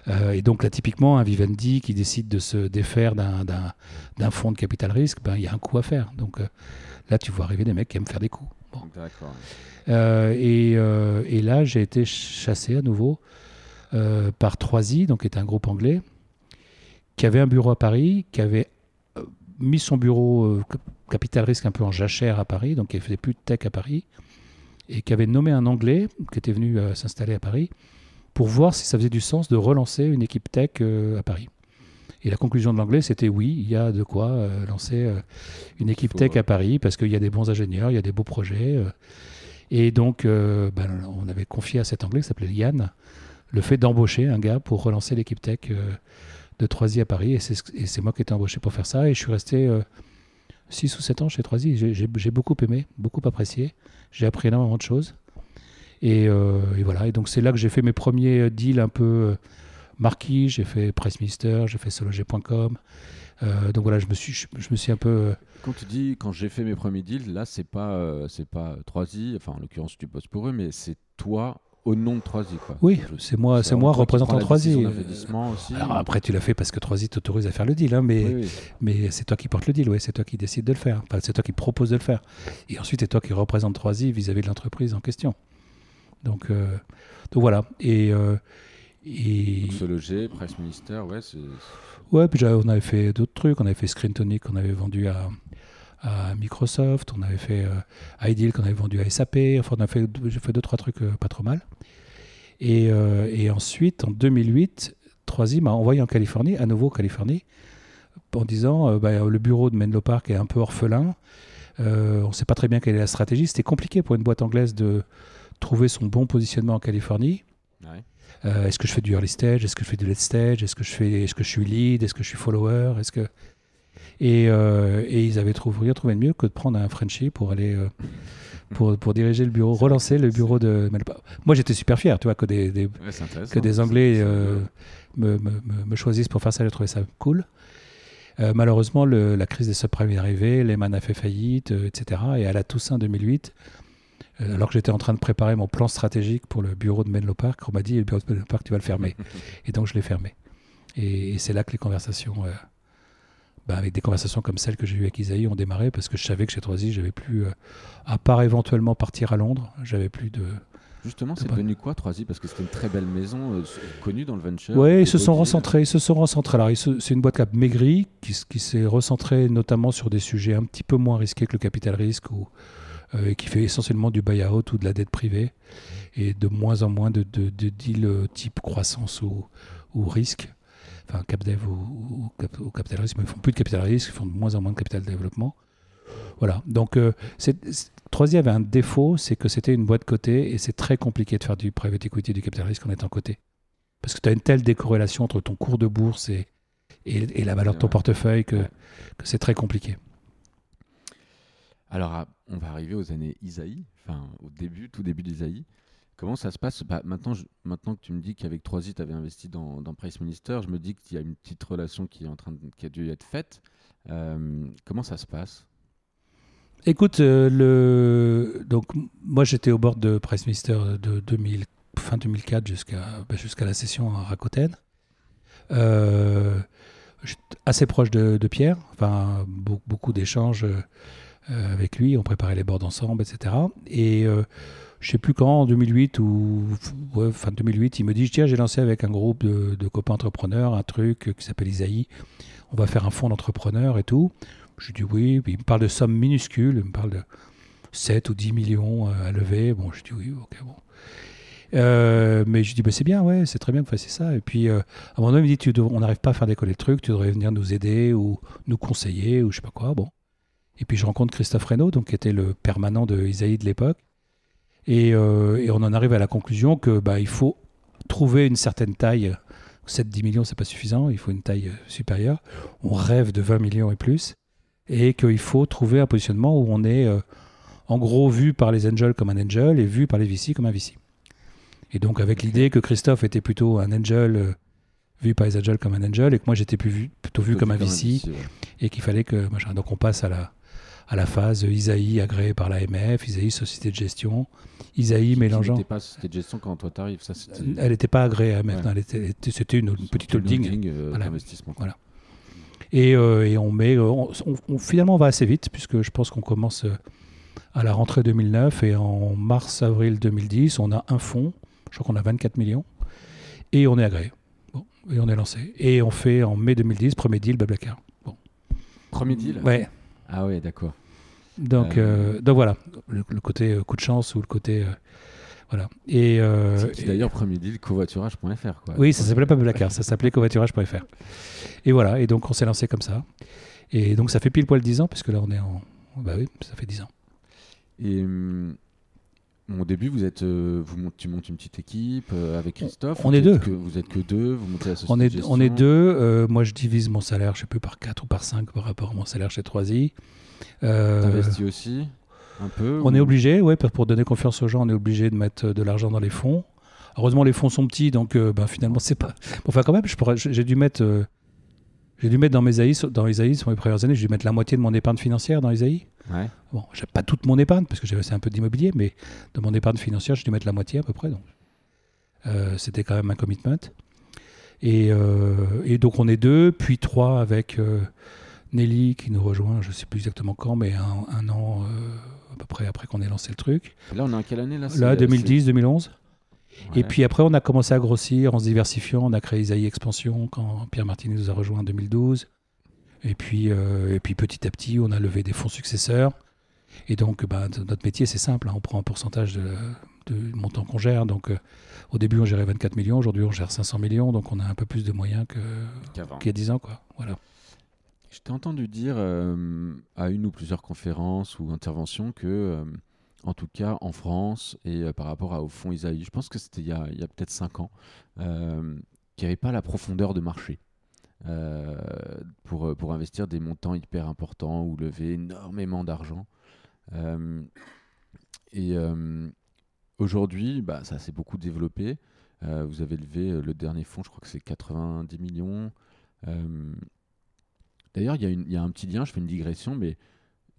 Euh, et donc là, typiquement, un Vivendi qui décide de se défaire d'un fonds de capital risque, ben, il y a un coup à faire. Donc euh, là, tu vois arriver des mecs qui aiment faire des coups. Euh, et, là, j'ai été chassé à nouveau par 3i, donc qui est un groupe anglais, qui avait un bureau à Paris, qui avait mis son bureau capital risque un peu en jachère à Paris, donc qui faisait plus de tech à Paris, et qui avait nommé un Anglais qui était venu s'installer à Paris pour voir si ça faisait du sens de relancer une équipe tech euh, à Paris. Et la conclusion de l'anglais, c'était oui, il y a de quoi euh, lancer euh, une équipe tech à Paris parce qu'il y a des bons ingénieurs, il y a des beaux projets. et donc, ben, on avait confié à cet anglais qui s'appelait Yann le fait d'embaucher un gars pour relancer l'équipe tech de 3i à Paris. Et c'est moi qui ai été embauché pour faire ça. Et je suis resté 6 ou 7 ans chez 3i. J'ai beaucoup aimé, beaucoup apprécié. J'ai appris énormément de choses. Euh, et, voilà. Et donc c'est là que j'ai fait mes premiers deals un peu euh, marquis. J'ai fait Pressminister, j'ai fait sologer.com. Euh, donc voilà, je me suis, je, me suis un peu. Quand tu dis quand j'ai fait mes premiers deals, là c'est pas c'est pas 3i, enfin en l'occurrence tu bosses pour eux, mais c'est toi au nom de 3i quoi. Oui, c'est moi, c'est moi représentant 3i. Alors après tu l'as fait parce que 3i t'autorise à faire le deal, hein, mais mais c'est toi qui portes le deal, ouais, c'est toi qui décide de le faire, c'est toi qui propose de le faire. Et ensuite c'est toi qui représente 3i vis-à-vis de l'entreprise en question. Donc, euh, donc voilà. Et, euh, et... se loger, Presse Ministère, ouais. Ouais, puis on avait fait d'autres trucs. On avait fait Screen Tonic qu'on avait vendu à, à, Microsoft. On avait fait euh, Ideal qu'on avait vendu à SAP. Enfin, on a fait, j'ai fait deux, trois trucs pas trop mal. Et, et, ensuite, en 2008, Troisi m'a envoyé en Californie, à nouveau en Californie, en disant bah, le bureau de Menlo Park est un peu orphelin. on ne sait pas très bien quelle est la stratégie. C'était compliqué pour une boîte anglaise de, trouver son bon positionnement en Californie. Euh, est-ce que je fais du early stage? Est-ce que je fais du late stage? Est-ce que je fais, est-ce que je suis lead? Est-ce que je suis follower? Est-ce que et, euh, et, ils avaient trouvé rien trouvé de mieux que de prendre un Frenchie pour aller euh, pour, pour, diriger le bureau, relancer le bureau de. Moi, j'étais super fier, tu vois, que des, des que des Anglais me, me, me, choisissent pour faire ça. J'ai trouvé ça cool. malheureusement, le, la crise des subprimes est arrivée, Lehman a fait faillite, etc. Et à la Toussaint 2008, euh, alors que j'étais en train de préparer mon plan stratégique pour le bureau de Menlo Park, on m'a dit le bureau de Menlo Park, tu vas le fermer. et donc je l'ai fermé. Et, c'est là que les conversations, euh, bah, avec des conversations comme celles que j'ai eues avec Isaïe, ont démarré parce que je savais que chez Troisy, j'avais plus, euh, à part éventuellement partir à Londres, j'avais plus de. Justement, c'est devenu quoi Troisy? Parce que c'était une très belle maison connue dans le venture. Oui, ils se sont recentrés. Ils se sont recentrés. Alors, c'est une boîte cap maigrie qui, qui s'est recentrée notamment sur des sujets un petit peu moins risqués que le capital risque ou, euh, qui fait essentiellement du buy-out ou de la dette privée et de moins en moins de, de, deals euh, type croissance ou, ou risque enfin CapDev ou, ou, capital risque, mais ils font plus de capital risque, ils font de moins en moins de capital développement. Voilà. Donc, euh, troisième avait un défaut, c'est que c'était une boîte cotée et c'est très compliqué de faire du private equity, du capital risque en étant coté. Parce que tu as une telle décorrélation entre ton cours de bourse et, et, la valeur de ton portefeuille que, que c'est très compliqué. Alors, on va arriver aux années Isaïe, enfin au début, tout début d'Isaïe. Comment ça se passe? Bah, maintenant, maintenant que tu me dis qu'avec 3i, tu avais investi dans, dans, Price Minister, je me dis qu'il y a une petite relation qui, est en train qui a dû être faite. Euh, comment ça se passe? Écoute, euh, donc, moi j'étais au bord de Price Minister de 2000, fin 2004 jusqu'à bah, jusqu'à la session à Rakuten. Euh, assez proche de, Pierre, enfin beaucoup d'échanges euh, avec lui, on préparait les boards ensemble, etc. Et euh, je sais plus quand, en 2008 ou fin 2008, il me dit tiens, j'ai lancé avec un groupe de, copains entrepreneurs un truc qui s'appelle Isaïe. On va faire un fonds d'entrepreneurs et tout. Je dis oui. il me parle de sommes minuscules. Il me parle de 7 ou 10 millions euh, à lever. Bon, je dis oui, ok, bon. mais je dis bah, c'est bien, ouais, c'est très bien que vous fassiez ça. Et puis à un moment donné, il me dit on n'arrive pas à faire décoller le truc, tu devrais venir nous aider ou nous conseiller ou je sais pas quoi. Bon. Et puis je rencontre Christophe Reynaud, donc, qui était le permanent de Isaïe de l'époque. Euh, et, on en arrive à la conclusion que bah, il faut trouver une certaine taille. 7-10 millions, c'est pas suffisant, il faut une taille euh, supérieure. On rêve de 20 millions et plus. Et qu'il faut trouver un positionnement où on est euh, en gros vu par les angels comme un angel et vu par les VC comme un VC. Et donc avec l'idée que Christophe était plutôt un angel euh, vu par les angels comme un angel et que moi j'étais plus vu- plutôt vu comme un VC ouais. et qu'il fallait que machin. Donc on passe à la à la phase Isaïe agréé par l'AMF, Isaïe société de gestion, Isaïe mélangeant. n'était pas société de gestion quand toi t'arrives, ça c'était. Elle n'était pas agréée à AMF, Ouais. non, elle était- elle était- c'était une, une petite holding. euh, Voilà. d'investissement. quoi. Voilà. Et, euh, et on met, on, on- on- finalement, on va assez vite, puisque je pense qu'on commence euh, à la rentrée 2009 et en mars-avril 2010, on a un fonds, je crois qu'on a 24 millions, et on est agréé. Bon, et on est lancé. Et on fait en mai 2010, premier deal, Blablacar. Premier deal? Ouais. Ah ouais, d'accord. Donc, Euh. euh, donc voilà, le, le côté euh, coup de chance ou le côté. voilà. Et, d'ailleurs premier deal covoiturage.fr. Oui, ça s'appelait pas Blablacar, ça s'appelait covoiturage.fr. Et voilà, et donc on s'est lancé comme ça. Et donc ça fait pile poil 10 ans, parce que là on est en. Bah oui, ça fait 10 ans. Et hum, bon, au début, vous êtes, euh, vous tu montes une petite équipe euh, avec Christophe. on est deux. que- vous êtes que deux. Vous montez la société On est, on est deux. euh, moi je divise mon salaire, je sais plus, par 4 ou par 5 par rapport à mon salaire chez 3i. Euh, T'investis aussi un peu. on ou- est obligé, ouais, pour pour donner confiance aux gens, on est obligé de mettre de l'argent dans les fonds. Heureusement, les fonds sont petits, donc ben, finalement, c'est pas. Enfin, quand même, j'ai dû mettre. J'ai dû mettre dans mes AI, dans les AI sur mes premières années, j'ai dû mettre la moitié de mon épargne financière dans les AI. Ouais. Bon, j'ai pas toute mon épargne parce que j'avais un peu d'immobilier, mais de mon épargne financière, j'ai dû mettre la moitié à peu près. Donc, Euh, c'était quand même un commitment. Et, euh, et donc on est deux, puis trois avec euh, Nelly qui nous rejoint, je sais plus exactement quand, mais un, un an à peu près après qu'on ait lancé le truc. Là, on est en quelle année là? Là, 2010, 2011. Et puis après, on a commencé à grossir en se diversifiant. On a créé Isaïe Expansion quand Pierre Martinet nous a rejoint en 2012. Et puis, euh, et puis petit à petit, on a levé des fonds successeurs. Et donc, bah, notre métier, c'est simple. hein. On prend un pourcentage de, de montant qu'on gère. Donc, euh, au début, on gérait 24 millions. Aujourd'hui, on gère 500 millions. Donc, on a un peu plus de moyens qu'il y a 10 ans. Quoi. Voilà. Je t'ai entendu dire euh, à une ou plusieurs conférences ou interventions que, en tout cas en France et euh, par rapport au fonds Isaïe, je pense que c'était il y a, peut-être 5 ans, euh, qu'il n'y avait pas la profondeur de marché euh, pour, euh, pour investir des montants hyper importants ou lever énormément d'argent. Et aujourd'hui, bah, ça s'est beaucoup développé. Vous avez levé le dernier fonds, je crois que c'est 90 millions. D'ailleurs, il y, y a un petit lien, je fais une digression, mais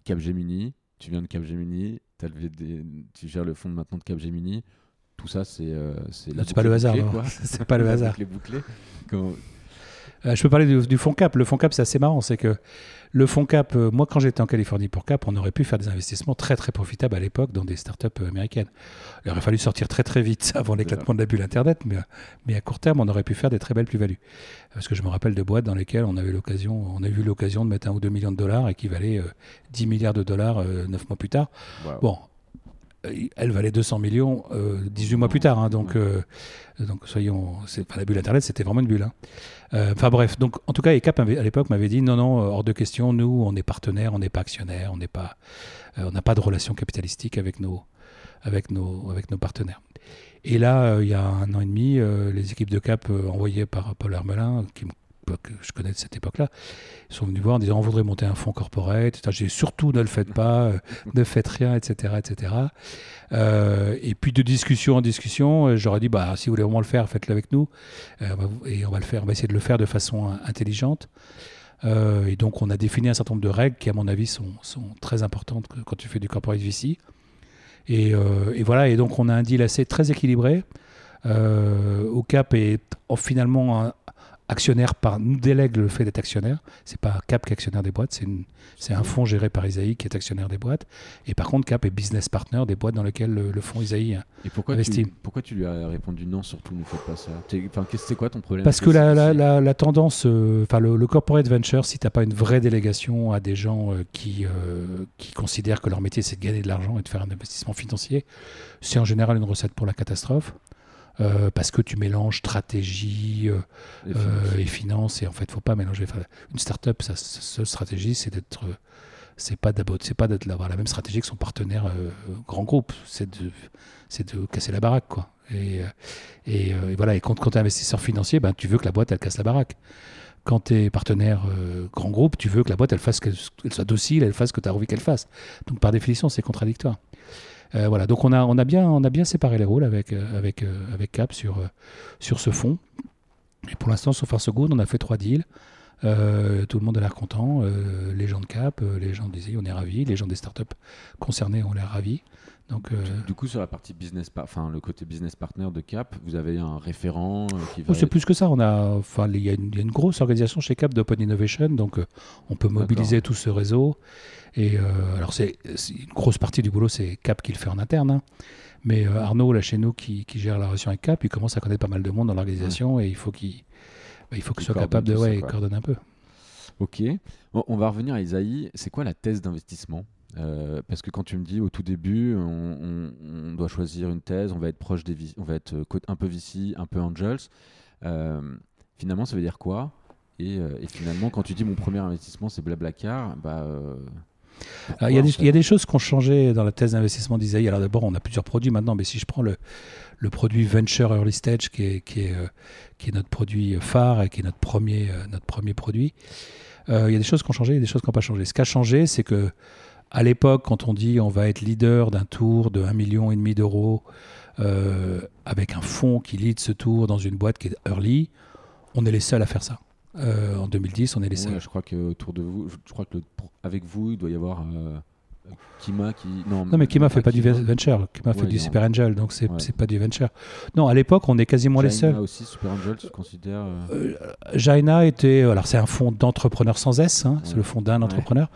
Capgemini, tu viens de Capgemini, levé des- tu gères le fonds de maintenant de Capgemini. Tout ça, c'est c'est pas le hasard. C'est pas le hasard. boucle est bouclée. Comment- Euh, je peux parler du, du fonds CAP. Le fonds CAP, c'est assez marrant. C'est que le fonds CAP, euh, moi, quand j'étais en Californie pour CAP, on aurait pu faire des investissements très, très profitables à l'époque dans des startups euh, américaines. Il aurait fallu sortir très, très vite avant l'éclatement de la bulle Internet, mais, mais à court terme, on aurait pu faire des très belles plus-values. Parce que je me rappelle de boîtes dans lesquelles on avait l'occasion, on a eu l'occasion de mettre un ou deux millions de dollars et qui valaient euh, 10 milliards de dollars neuf mois plus tard. Bon, elle valait 200 millions euh, 18 mois plus tard. hein, donc, euh, donc, soyons. c'est- la bulle Internet, c'était vraiment une bulle. hein. Euh, Enfin, bref. Donc, en tout cas, ECAP à l'époque m'avait dit non, non, euh, hors de question. Nous, on est partenaires, on n'est pas actionnaires, on pas, euh, n'a pas de relation capitalistique avec nos, avec nos, avec nos partenaires. Et là, euh, il y a un an et demi, euh, les équipes de CAP euh, envoyées par Paul Hermelin, qui me- que je connais de cette époque-là, sont venus voir en disant on voudrait monter un fonds corporate. etc. J'ai dit, surtout ne le faites pas, euh, ne faites rien, etc. etc. Euh, et puis de discussion en discussion, euh, j'aurais dit bah, si vous voulez vraiment le faire, faites-le avec nous. Euh, et on va, le faire, on va essayer de le faire de façon intelligente. Euh, et donc on a défini un certain nombre de règles qui, à mon avis, sont, sont très importantes quand tu fais du corporate VC. Et, et voilà, et donc on a un deal assez très équilibré. Euh, au Cap est en- finalement un actionnaire par nous délègue le fait d'être actionnaire. C'est pas Cap qui est actionnaire des boîtes, c'est un fonds géré par Isaïe qui est actionnaire des boîtes. Et par contre, Cap est business partner des boîtes dans lesquelles le, le fonds Isaïe. Et pourquoi Investi. tu, pourquoi tu lui as répondu non, surtout ne faites pas ça? C'est quoi ton problème? Parce que la, le la, CVC? la, la tendance, euh, le, le corporate venture, si tu n'as pas une vraie délégation à des gens euh, qui, euh, qui considèrent que leur métier c'est de gagner de l'argent et de faire un investissement financier, c'est en général une recette pour la catastrophe. Euh, parce que tu mélanges stratégie euh, Et euh, finance. et finance et en fait faut pas mélanger enfin, une start-up sa seule stratégie c'est d'être euh, c'est pas c'est d'avoir la même stratégie que son partenaire euh, grand groupe c'est de c'est de casser la baraque quoi et euh, et, euh, et voilà et quand, quand tu es investisseur financier ben tu veux que la boîte elle casse la baraque quand tu es partenaire euh, grand groupe, tu veux que la boîte elle fasse qu'elle soit docile, elle fasse ce que tu as envie qu'elle fasse. Donc par définition, c'est contradictoire. Euh, voilà, donc on a, bien, séparé les rôles avec, euh, avec Cap sur, ce fond. Pour l'instant, sur So Good, on a fait trois deals. tout le monde a l'air content. les gens de Cap, les gens des on est ravis. Les gens des startups concernés ont l'air ravis. Donc, euh, Du coup, sur la partie business, enfin le côté business partner de Cap, vous avez un référent euh, qui va. Oh, c'est plus que ça. On a, enfin, il y, a une grosse organisation chez Cap d'Open Innovation, donc euh, on peut mobiliser tout ce réseau. Et alors, c'est une grosse partie du boulot, c'est Cap qui le fait en interne. Hein. Mais Arnaud, là chez nous, qui, gère la relation avec Cap, il commence à connaître pas mal de monde dans l'organisation et il faut qu'il bah, il faut qu'il soit capable de ouais, coordonner un peu. Ok. On va revenir à Isaïe. C'est quoi la thèse d'investissement? Euh, parce que quand tu me dis au tout début, on, doit choisir une thèse, on va être proche des, on va être euh, un peu VC, un peu Angels. Euh, finalement, ça veut dire quoi? Et, finalement, quand tu dis mon premier investissement, c'est Blablacar, bah. il y, y, a des choses qui ont changé dans la thèse d'investissement d'Isaïe. Alors d'abord, on a plusieurs produits maintenant, mais si je prends le, le produit Venture Early Stage, qui est, qui est, qui est notre produit phare et qui est notre premier, notre premier produit, il y a des choses qui ont changé et des choses qui n'ont pas changé. Ce qui a changé, c'est que à l'époque, quand on dit on va être leader d'un tour de 1,5 million et demi d'euros euh, avec un fonds qui lead ce tour dans une boîte qui est early, on est les seuls à faire ça. Euh, en 2010, on est les seuls. je crois que autour de vous, je crois que avec vous, il doit y avoir euh, Kima qui. Non, mais Kima fait pas du venture. Kima fait du Super Angel, donc c'est n'est pas du venture. Non, à l'époque, on est quasiment les seuls. aussi, Super Angel, tu considères euh... Jaina était. Alors, c'est un fonds d'entrepreneur sans S, hein, c'est le fonds d'un entrepreneur.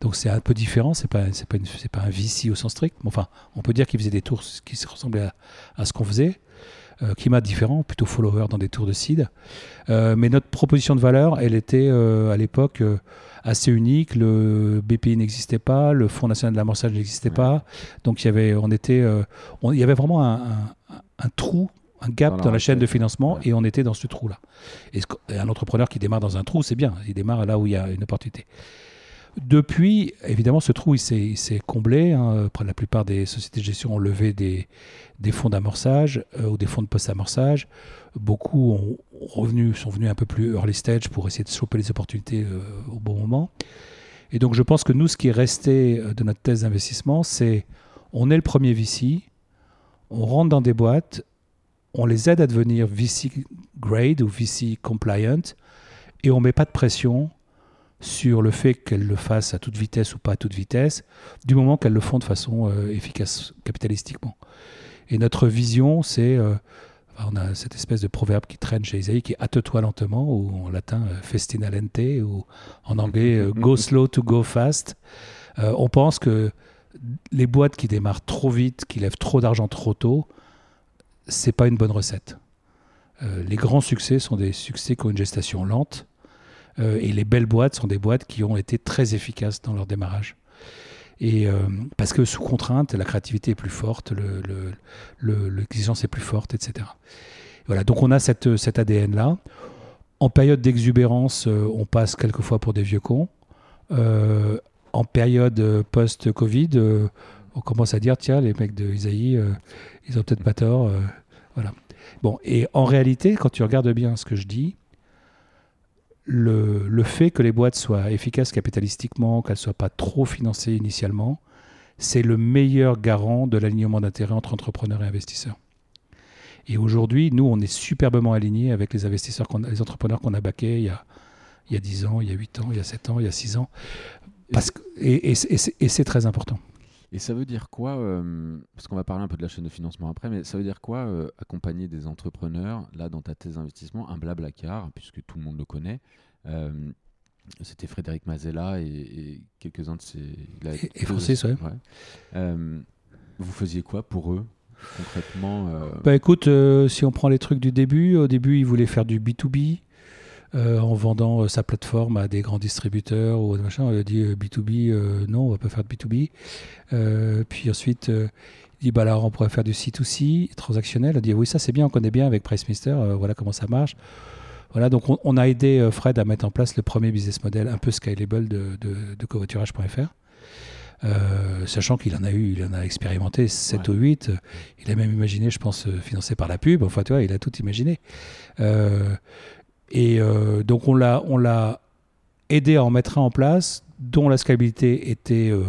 Donc, c'est un peu différent. C'est pas, pas, c'est pas un VC au sens strict. Enfin, on peut dire qu'il faisait des tours qui ressemblaient à, ce qu'on faisait. Euh, Kima différent, plutôt follower dans des tours de seed. Euh, mais notre proposition de valeur, elle était euh, à l'époque euh, assez unique. Le BPI n'existait pas, le Fonds national de l'amorçage n'existait pas. Donc il y avait, on était, il y avait vraiment un, trou un gap dans la, chaîne de financement et on était dans ce trou-là. Et, un entrepreneur qui démarre dans un trou, c'est bien, il démarre là où il y a une opportunité. Depuis, évidemment, ce trou, s'est comblé. Hein. La plupart des sociétés de gestion ont levé des, fonds d'amorçage euh, ou des fonds de post-amorçage. Beaucoup ont sont venus un peu plus early stage pour essayer de choper les opportunités euh, au bon moment. Et donc, je pense que nous, ce qui est resté euh, de notre thèse d'investissement, c'est on est le premier VC, on rentre dans des boîtes, on les aide à devenir VC grade ou VC compliant, et on ne met pas de pression sur le fait qu'elles le fassent à toute vitesse ou pas à toute vitesse, du moment qu'elles le font de façon euh, efficace capitalistiquement. Et notre vision, c'est, euh, on a cette espèce de proverbe qui traîne chez Isaïe, qui est hâte-toi lentement, ou en latin euh, festina lente, ou en anglais go slow to go fast. on pense que les boîtes qui démarrent trop vite, qui lèvent trop d'argent trop tôt, c'est pas une bonne recette. les grands succès sont des succès qui ont une gestation lente et les belles boîtes sont des boîtes qui ont été très efficaces dans leur démarrage. Et euh, parce que sous contrainte, la créativité est plus forte, l'exigence est plus forte, etc. Voilà, donc on a cette, cet ADN-là. En période d'exubérance, euh, on passe quelquefois pour des vieux cons. en période post-Covid, on commence à dire tiens, les mecs de Isaïe, ils ont peut-être pas tort. voilà. Bon, et en réalité, quand tu regardes bien ce que je dis, le, fait que les boîtes soient efficaces capitalistiquement, qu'elles ne soient pas trop financées initialement, c'est le meilleur garant de l'alignement d'intérêts entre entrepreneurs et investisseurs. Et aujourd'hui, nous, on est superbement alignés avec les investisseurs, les entrepreneurs qu'on a baqués il y a, il y a 10 ans, il y a 8 ans, il y a 7 ans, il y a 6 ans. Parce que, et, et c'est très important. Et ça veut dire quoi euh, Parce qu'on va parler un peu de la chaîne de financement après, mais ça veut dire quoi euh, accompagner des entrepreneurs, là, dans ta thèse d'investissement, un Blablacar, puisque tout le monde le connaît euh, C'était Frédéric Mazella et, quelques-uns de ses. Et, Francis, ouais. vous faisiez quoi pour eux concrètement Bah écoute, si on prend les trucs du début, au début, ils voulaient faire du B2B. Euh, en vendant euh, sa plateforme à des grands distributeurs ou machin. On a dit B2B, euh, non, on va pas faire de B2B. puis ensuite, il dit bah alors on pourrait faire du C2C transactionnel. On dit oui, ça c'est bien, on connaît bien avec PriceMister, voilà comment ça marche. Voilà, donc on, a aidé Fred à mettre en place le premier business model un peu scalable de, de, covoiturage.fr. sachant qu'il en a eu, il en a expérimenté 7 ou 8. Il a même imaginé, je pense, financé par la pub. Enfin, tu vois, il a tout imaginé. Et euh, donc on l'a, on l'a aidé à en mettre un en place dont la scalabilité était euh,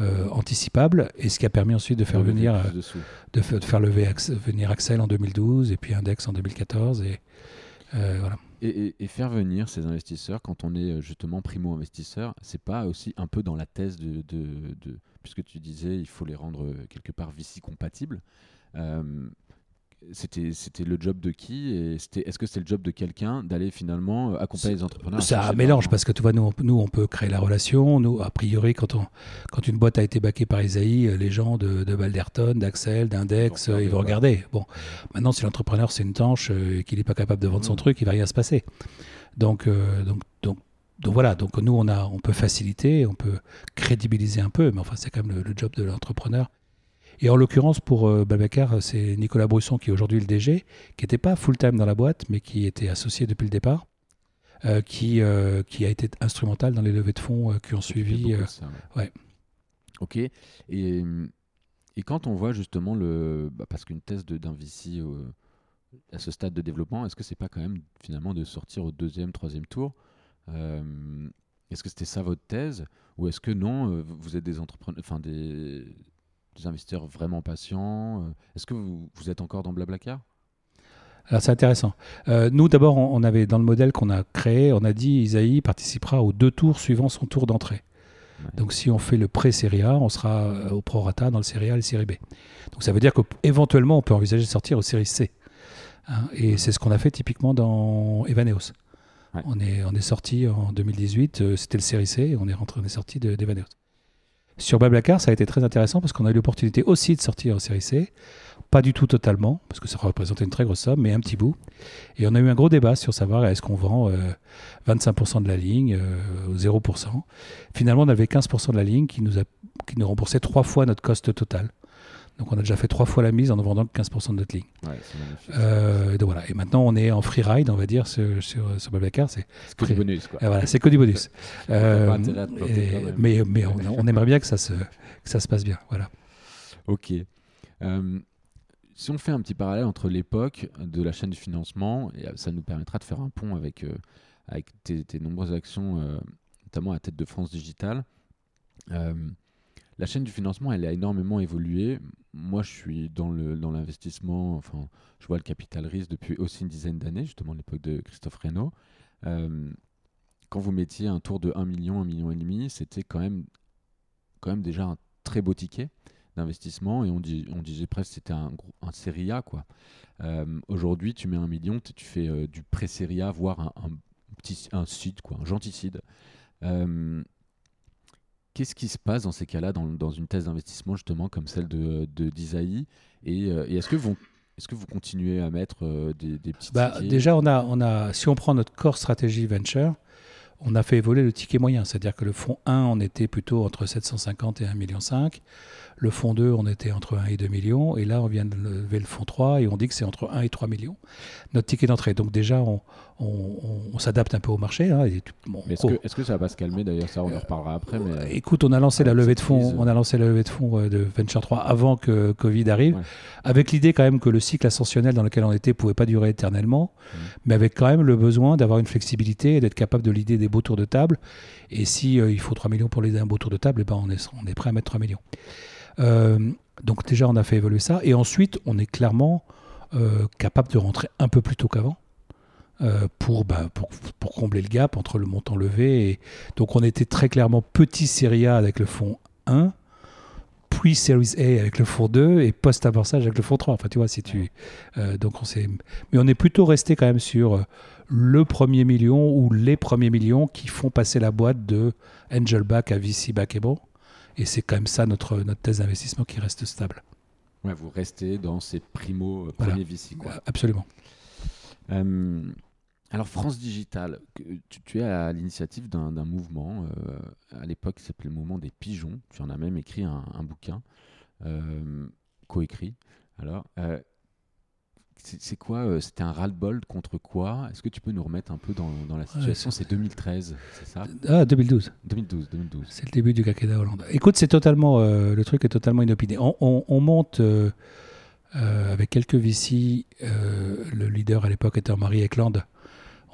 euh, anticipable et ce qui a permis ensuite de faire venir, de faire lever Ax- venir Axel en 2012 et puis Index en 2014 et voilà. Et, et- et faire venir ces investisseurs quand on est justement primo-investisseur, c'est pas aussi un peu dans la thèse de, de- de- puisque tu disais il faut les rendre quelque part VC compatibles. C'était c'était le job de qui et c'était est-ce que c'est le job de quelqu'un d'aller finalement euh, accompagner les entrepreneurs? Ça mélange parce que tu vois, nous on, nous, on peut créer la relation. Nous, a priori, quand, on, quand une boîte a été backée par Isaïe, euh, les gens de, de Balderton, d'Axel, d'Index, Ils vont euh, vont regarder. Bon, maintenant, si l'entrepreneur c'est une tanche et qu'il n'est pas capable de vendre son Mhm. truc, il va rien se passer. Donc, euh, donc, donc, donc voilà. Donc nous, on, a, on peut faciliter, on peut crédibiliser un peu, mais enfin, c'est quand même le, le job de l'entrepreneur. Et en l'occurrence, pour euh, Babacar, c'est Nicolas Brusson qui est aujourd'hui le DG, qui n'était pas full-time dans la boîte, mais qui était associé depuis le départ, euh, qui, euh, qui a été instrumental dans les levées de fonds euh, qui ont suivi. ça, ouais. Ok. Et, et quand on voit justement le. bah, parce qu'une thèse d'un VC à ce stade de développement, est-ce que c'est pas quand même finalement de sortir au deuxième, troisième tour Est-ce que c'était ça votre thèse Ou est-ce que non, vous êtes des entrepreneurs. Enfin, des, des investisseurs vraiment patients euh, Est-ce que vous, vous êtes encore dans Blablacar? Alors c'est intéressant. Euh, nous d'abord, on, on avait dans le modèle qu'on a créé, on a dit Isaïe participera aux deux tours suivant son tour d'entrée. Ouais. Donc si on fait le pré-série A, on sera euh, au prorata dans le série A et le série B. Donc ça veut dire qu'éventuellement, on peut envisager de sortir au série C. Hein, et c'est ce qu'on a fait typiquement dans Evaneos. Ouais. On, est, on est sorti en 2018, euh, c'était le série C, on est, rentré, on est sorti de- d'Evaneos. Sur Blablacar, ça a été très intéressant parce qu'on a eu l'opportunité aussi de sortir en série C. Pas du tout totalement, parce que ça représentait une très grosse somme, mais un petit bout. Et on a eu un gros débat sur savoir est-ce qu'on vend euh, 25% de la ligne euh, ou 0%. Finalement, on avait 15% de la ligne qui nous, a, qui nous remboursait trois fois notre cost total. Donc on a déjà fait trois fois la mise en ne vendant que 15% de notre ligne. Ouais. Euh, et donc voilà. Et maintenant, on est en free ride, on va dire, sur, sur, sur Blablacar. C'est que du bonus, quoi. voilà, c'est que du bonus. Euh, et- mais mais on, on aimerait bien que ça se, que ça se passe bien. Voilà. Ok. Euh, si on fait un petit parallèle entre l'époque de la chaîne du financement, euh, ça nous permettra de faire un pont avec, avec tes, tes nombreuses actions, notamment à tête de France Digital. La chaîne du financement, elle a énormément évolué. Moi, je suis dans le dans l'investissement. Enfin, je vois le capital risque depuis aussi une dizaine d'années, justement l'époque de Christophe Reynaud. Euh, quand vous mettiez un tour de 1 million, 1 million et demi, c'était quand même, déjà un très beau ticket d'investissement et on, disait presque que c'était un, série A. Euh, Aujourd'hui, tu mets un million, tu fais euh, du pré-série A, voire un, petit un seed, gentil Qu'est-ce qui se passe dans ces cas-là, dans, dans une thèse d'investissement justement comme celle de, de d'Isaïe Et, euh, et est-ce que vous est-ce que vous continuez à mettre euh, des, des petits Bah, tickets déjà, on a, on a, si on prend notre core stratégie venture, on a fait évoluer le ticket moyen. C'est-à-dire que le fonds 1, on était plutôt entre 750 et 1,5 million. Le fonds 2, on était entre 1 et 2 millions. Et là, on vient de lever le fonds 3 et on dit que c'est entre 1 et 3 millions. Notre ticket d'entrée. Donc déjà, on, on- on- on s'adapte un peu au marché. hein, bon, est-ce oh, que, est-ce que ça va pas se calmer d'ailleurs Ça, on en reparlera après. Mais, euh, Écoute, on a lancé la levée de fonds, on a lancé la levée de fonds euh, de Venture 3 avant que Covid arrive, Ouais. avec l'idée quand même que le cycle ascensionnel dans lequel on était pouvait pas durer éternellement, mais avec quand même le besoin d'avoir une flexibilité et d'être capable de l'idée des beaux tours de table. Et si euh, il faut 3 millions pour l'idée d'un beau tour de table, eh ben on est on est prêt à mettre 3 millions. Euh, donc déjà on a fait évoluer ça, et ensuite on est clairement euh, capable de rentrer un peu plus tôt qu'avant. euh, pour, bah, pour, combler le gap entre le montant levé donc on était très clairement petit Serie A avec le fonds 1, puis Series A avec le fonds 2 et post-amorçage avec le fonds 3. Enfin, tu vois, si tu. donc on. Mais on est plutôt resté quand même sur le premier million ou les premiers millions qui font passer la boîte de Angel Back à VC Backable. Et c'est quand même ça notre, notre thèse d'investissement qui reste stable. ouais, vous restez dans ces primo euh, Voilà. premiers VC. Quoi. Euh, Absolument. Euh, alors France Digital, que- tu, tu es à l'initiative d'un mouvement, euh, à l'époque qui s'appelait le mouvement des pigeons, tu en as même écrit un, un bouquin, coécrit. Alors, c'est quoi euh, C'était un ras-le-bol contre quoi? Est-ce que tu peux nous remettre un peu dans, dans la situation? C'est 2013, c'est ça? Ah, 2012. 2012, 2012. C'est le début du quinquennat Hollande. Écoute, c'est totalement, euh, le truc est totalement inopiné. On, on- on monte euh, avec quelques VC, le leader à l'époque était Marie Eklund.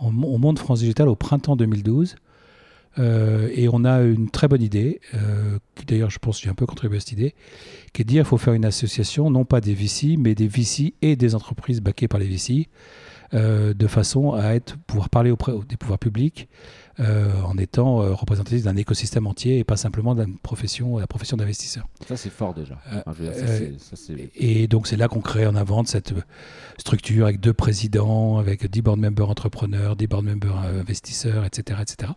on, on monte France Digital au printemps 2012. Euh, et on a une très bonne idée, euh, qui d'ailleurs je pense j'ai un peu contribué à cette idée, qui est de dire qu'il faut faire une association, non pas des VC, mais des VC et des entreprises backées par les VC, euh, de façon à être, pouvoir parler auprès des pouvoirs publics en étant représentatif d'un écosystème entier et pas simplement d'une profession, la profession d'investisseur. Ça c'est fort déjà. et donc c'est là qu'on crée, on invente cette structure avec deux présidents, avec 10 board members entrepreneurs, 10 board members investisseurs, etc. etc.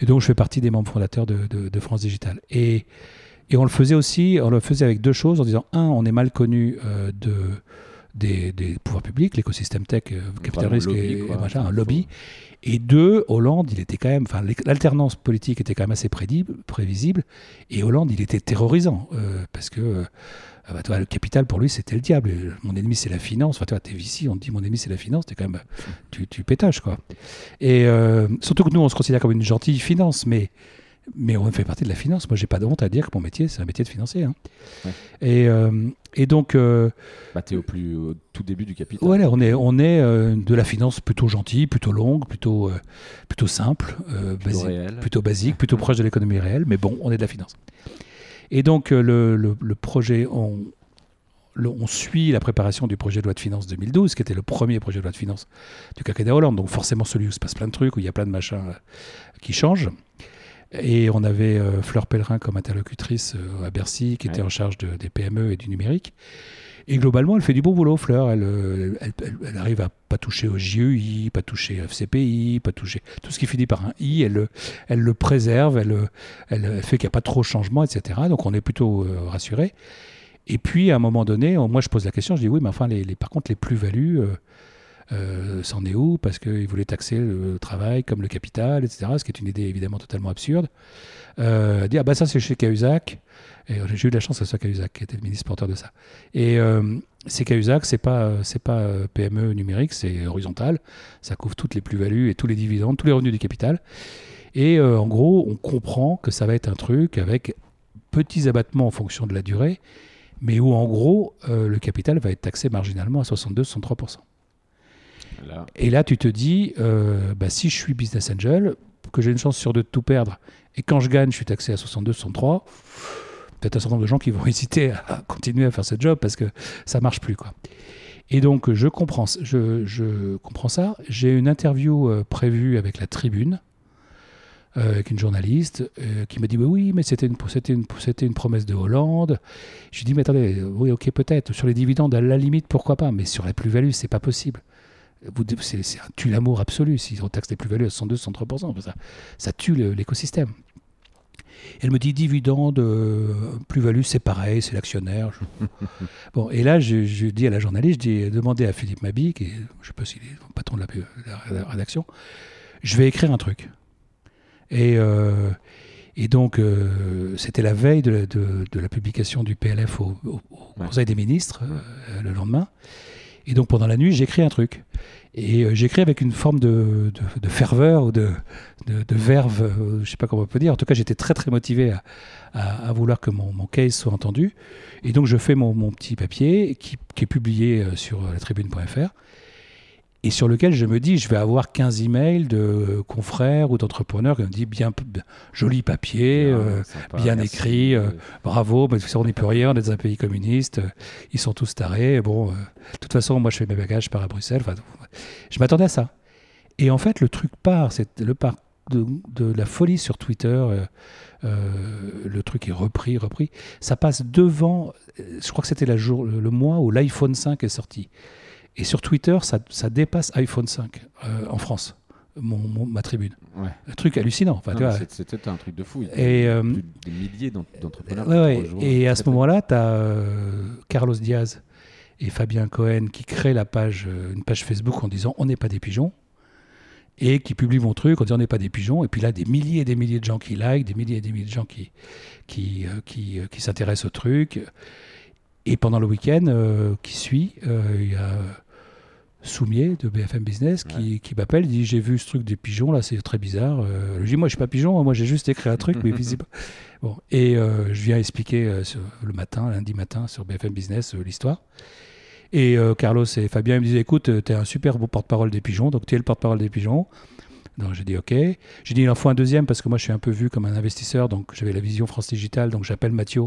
Et donc, je fais partie des membres fondateurs de, France Digital. Et, et, on le faisait aussi, on le faisait avec deux choses, en disant, un, on est mal connu euh, de, des, pouvoirs publics, l'écosystème tech, euh, capital risque et, machin, un lobby. Et deux, Hollande, il était quand même, enfin, l'alternance politique était quand même assez prévisible. Et Hollande, il était terrorisant euh, parce que ah bah, le capital pour lui c'était le diable. Mon ennemi c'est la finance. Enfin, toi, t'es ici, on te dit mon ennemi c'est la finance, t'es quand même, tu, tu pétages quoi. Et euh, surtout que nous on se considère comme une gentille finance, mais mais on fait partie de la finance. Moi, j'ai pas de honte à dire que mon métier, c'est un métier de financier. Hein. Et, euh, et, donc. Euh, bah, es au, plus, tout début du capital. Voilà, on est, on est de la finance plutôt gentille, plutôt longue, plutôt, plutôt simple, plutôt, basique, plutôt basique, plutôt proche de l'économie réelle, mais bon, on est de la finance. Et donc, euh, le, projet, on, on, suit la préparation du projet de loi de finances 2012, qui était le premier projet de loi de finances du quinquennat Hollande. Donc, forcément, celui où se passe plein de trucs, où il y a plein de machins euh, qui changent. Et on avait euh, Fleur Pellerin comme interlocutrice à Bercy, qui était en charge des PME et du numérique. Et globalement, elle fait du bon boulot, Fleur. Elle, elle, arrive à pas toucher au JEI, pas toucher au FCPI, pas toucher tout ce qui finit par un I. Elle, elle le préserve, elle, elle fait qu'il n'y a pas trop de changements, etc. Donc on est plutôt euh, rassuré. Et puis à un moment donné, moi je pose la question, je dis oui, mais enfin, les, par contre, les plus-values. Euh, euh, est où? Parce qu'ils voulaient taxer le travail comme le capital, etc. Ce qui est une idée évidemment totalement absurde. Euh, dire, ah bah ça c'est chez Cahuzac. Et j'ai eu de la chance que ce soit Cahuzac qui était le ministre porteur de ça. Et euh, c'est Cahuzac, c'est pas, c'est pas euh, PME numérique, c'est horizontal. Ça couvre toutes les plus-values et tous les dividendes, tous les revenus du capital. Et en gros, on comprend que ça va être un truc avec petits abattements en fonction de la durée, mais où en gros, le capital va être taxé marginalement à 62-63%. Et là, tu te dis, euh, bah, si je suis business angel, que j'ai une chance sur de tout perdre, et quand je gagne, je suis taxé à 62, 63, peut-être un certain nombre de gens qui vont hésiter à continuer à faire ce job parce que ça marche plus. Et donc, je comprends, je, comprends ça. J'ai une interview euh, prévue avec la Tribune, euh, avec une journaliste, qui m'a dit bah Oui, mais c'était une, une, promesse de Hollande. Je lui dit Mais attendez, oui, ok, peut-être. Sur les dividendes, à la limite, pourquoi pas. Mais sur la plus-value, c'est pas possible c'est un tue l'amour absolu. Si on taxe les plus-values à 102, 103%, ça, ça tue l'écosystème. Elle me dit dividende, euh, plus-value, c'est pareil, c'est l'actionnaire. bon, et là, je, dis à la journaliste, j'ai demandé à Philippe Mabi, qui est, je sais pas s'il est le patron de la, rédaction, je vais écrire un truc. Et, euh, et donc, euh, c'était la veille de, la publication du PLF au, Conseil des ministres, le lendemain. Et donc pendant la nuit, j'écris un truc. Et euh, j'écris avec une forme de, ferveur ou de, verve, euh, je ne sais pas comment on peut dire. En tout cas, j'étais très très motivé à, vouloir que mon, case soit entendu. Et donc je fais mon, petit papier qui, est publié euh, sur la tribune.fr et sur lequel je me dis, je vais avoir 15 emails de confrères ou d'entrepreneurs qui me disent bien, joli papier, bien, euh, écrit, euh, bravo, mais on n'y peut rien, on est dans un pays communiste, euh, ils sont tous tarés. Bon, de toute façon, moi je fais mes bagages, je pars à Bruxelles. je m'attendais à ça. Et en fait, le truc part, c'est le part de, la folie sur Twitter. le truc est repris, repris. Ça passe devant. Je crois que c'était le, le mois où l'iPhone 5 est sorti. Et sur Twitter, ça, dépasse iPhone 5 euh, en France. Mon, ma tribune. Un truc hallucinant. C'était un truc de fou. et, euh, des milliers d'entrepreneurs. et à ce moment-là, tu as euh, Carlos Diaz et Fabien Cohen qui créent la page, une page Facebook en disant on n'est pas des pigeons et qui publient mon truc en disant on n'est pas des pigeons. Et puis là, des milliers et des milliers de gens qui like, des milliers et des milliers de gens qui, qui, qui, qui s'intéressent au truc. Et pendant le week-end qui suit, il y a Soumier de BFM Business qui, qui m'appelle, dit j'ai vu ce truc des pigeons là, c'est très bizarre. Euh, je dis moi je suis pas pigeon, moi j'ai juste écrit un truc mais visible. Bon et euh, je viens expliquer euh, le matin, lundi matin sur BFM Business l'histoire. Et euh, Carlos et Fabien ils me disaient écoute, tu es un super beau porte-parole des pigeons, donc tu es le porte-parole des pigeons. Donc j'ai dit ok. J'ai dit il en faut un deuxième parce que moi je suis un peu vu comme un investisseur, donc j'avais la vision France Digital, donc j'appelle Mathieu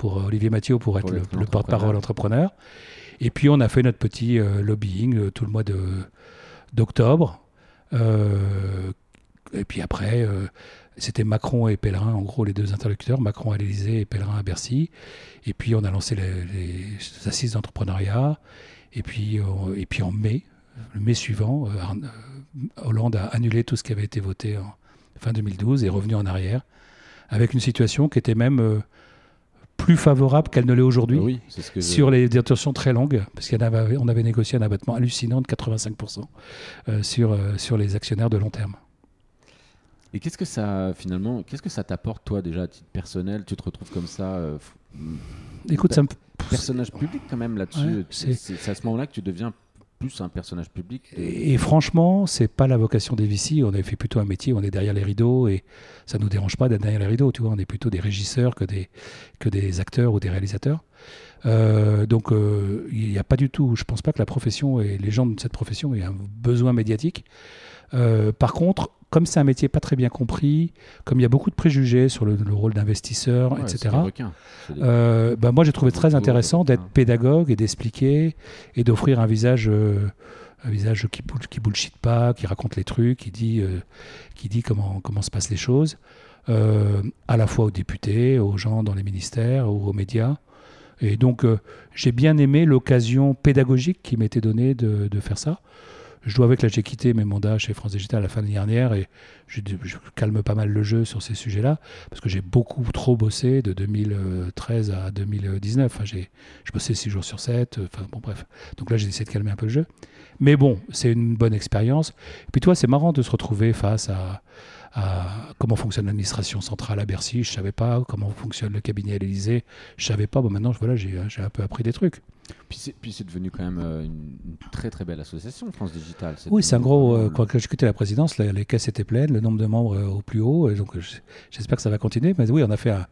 pour Olivier Mathieu pour être le, le porte-parole entrepreneur. Et puis on a fait notre petit lobbying tout le mois de d'octobre. et puis après, c'était Macron et Pellerin, en gros les deux interlocuteurs, Macron à l'Élysée et Pellerin à Bercy. Et puis on a lancé les, assises d'entrepreneuriat. Et puis, euh, et puis en mai, le mai suivant, euh, euh, Hollande a annulé tout ce qui avait été voté en fin 2012 et est revenu en arrière, avec une situation qui était même plus favorable qu'elle ne l'est aujourd'hui oui, sur les détentions très longues, parce qu'on avait, on avait négocié un abattement hallucinant de 85% sur, sur les actionnaires de long terme. Et qu'est-ce que ça, finalement, qu'est-ce que ça t'apporte, toi, déjà, à titre personnel? Tu te retrouves comme ça euh, Écoute, ça me... Personnage public, quand même, là-dessus. c'est à ce moment-là que tu deviens plus un personnage public. Et, franchement, c'est pas la vocation des VC. On avait fait plutôt un métier, on est derrière les rideaux et ça nous dérange pas d'être derrière les rideaux. Tu vois, on est plutôt des régisseurs que des, que des acteurs ou des réalisateurs. Euh, donc, euh, il n'y a pas du tout, je pense pas que la profession et les gens de cette profession aient un besoin médiatique. Par contre, comme c'est un métier pas très bien compris, comme il y a beaucoup de préjugés sur le, rôle d'investisseur, etc. Euh, bah, moi, j'ai trouvé très intéressant d'être pédagogue et d'expliquer et d'offrir un visage, euh, un visage qui, qui bullshit pas, qui raconte les trucs, qui dit, euh, qui dit comment, comment se passent les choses, à la fois aux députés, aux gens dans les ministères ou aux médias. Et donc, j'ai bien aimé l'occasion pédagogique qui m'était donnée de, de faire ça. Je dois avec là, j'ai quitté mes mandats chez France Digital à la fin de l'année dernière et je, calme pas mal le jeu sur ces sujets-là parce que j'ai beaucoup trop bossé de 2013 à 2019. Enfin, j'ai, je bossais 6 jours sur 7. Enfin, bon, bref. Donc là, j'ai essayé de calmer un peu le jeu. Mais bon, c'est une bonne expérience. Et puis, toi, c'est marrant de se retrouver face à, comment fonctionne l'administration centrale à Bercy. Je savais pas comment fonctionne le cabinet à l'Élysée. Je savais pas. Bon, maintenant, voilà, j'ai un peu appris des trucs. Puis c'est devenu quand même euh, une, très très belle association, France Digital. Oui, c'est un gros. Euh, quand j'ai quitté la présidence, les, caisses étaient pleines, le nombre de membres euh, au plus haut. Et donc j'espère que ça va continuer. Mais oui, on a fait un,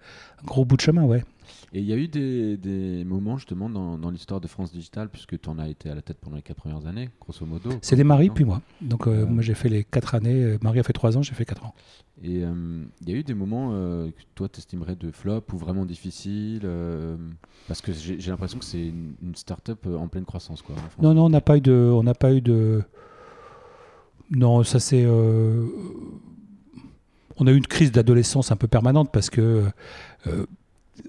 gros bout de chemin, ouais. Et il y a eu des, des moments justement dans, dans l'histoire de France Digital, puisque tu en as été à la tête pendant les quatre premières années, grosso modo. C'est des maris, puis moi. Donc moi j'ai fait les quatre années. Marie a fait trois ans, j'ai fait quatre ans. Et il y a eu des moments que toi t'estimerais de flop ou vraiment difficiles parce que j'ai l'impression que c'est une, start-up euh, en pleine croissance. Quoi, non, non, on n'a pas eu de. On n'a pas eu de. Non, ça c'est. Euh, on a eu une crise d'adolescence un peu permanente parce que euh,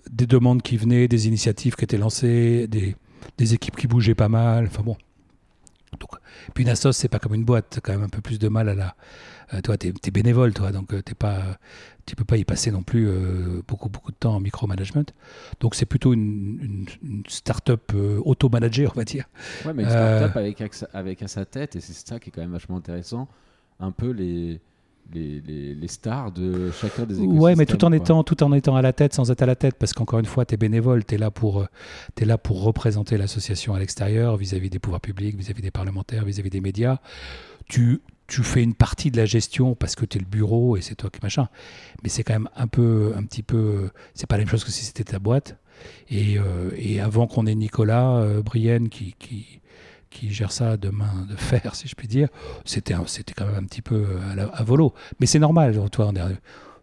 des demandes qui venaient, des initiatives qui étaient lancées, des, des équipes qui bougeaient pas mal. Enfin bon. Donc, puis une assos, c'est pas comme une boîte. Quand même un peu plus de mal à la. toi, tu es, bénévole, toi, donc t'es pas tu peux pas y passer non plus euh, beaucoup beaucoup de temps en micromanagement. Donc c'est plutôt une, une, start-up euh, auto-managée, on va dire. Ouais, mais une start-up euh, avec, avec à sa tête, et c'est ça qui est quand même vachement intéressant, un peu les, les, les, stars de chacun des écosystèmes. Ouais, mais tout en, étant, tout en étant à la tête sans être à la tête, parce qu'encore une fois, tu es bénévole, tu es, là pour, es là pour représenter l'association à l'extérieur, vis-à-vis des pouvoirs publics, vis-à-vis des parlementaires, vis à -vis des médias. Tu, tu fais une partie de la gestion parce que tu es le bureau et c'est toi qui machin. Mais c'est quand même un peu, un petit peu, c'est pas la même chose que si c'était ta boîte. Et, euh, et avant qu'on ait Nicolas euh, Brienne qui, qui, qui, gère ça de main de fer, si je puis dire, c'était, c'était quand même un petit peu à, volo. Mais c'est normal. Toi,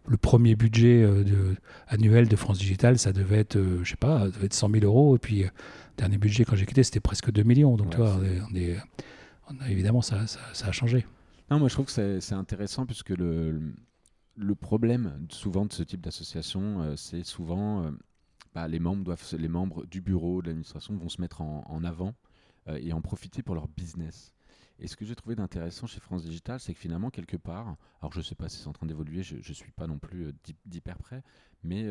le premier budget euh, de, annuel de France Digital, ça devait être, je sais pas, ça devait être 100 000 euros. Et puis, dernier budget quand j'ai quitté, c'était presque 2 millions. Donc, on est, on a, évidemment, ça, ça, ça a changé. Non, moi je trouve que c'est intéressant puisque le, le problème souvent de ce type d'association, euh, c'est souvent euh, bah, les membres doivent, les membres du bureau de l'administration vont se mettre en, avant euh, et en profiter pour leur business. Et ce que j'ai trouvé d'intéressant chez France Digital, c'est que finalement quelque part, alors je ne sais pas si c'est en train d'évoluer, je ne suis pas non plus d'hyper près, mais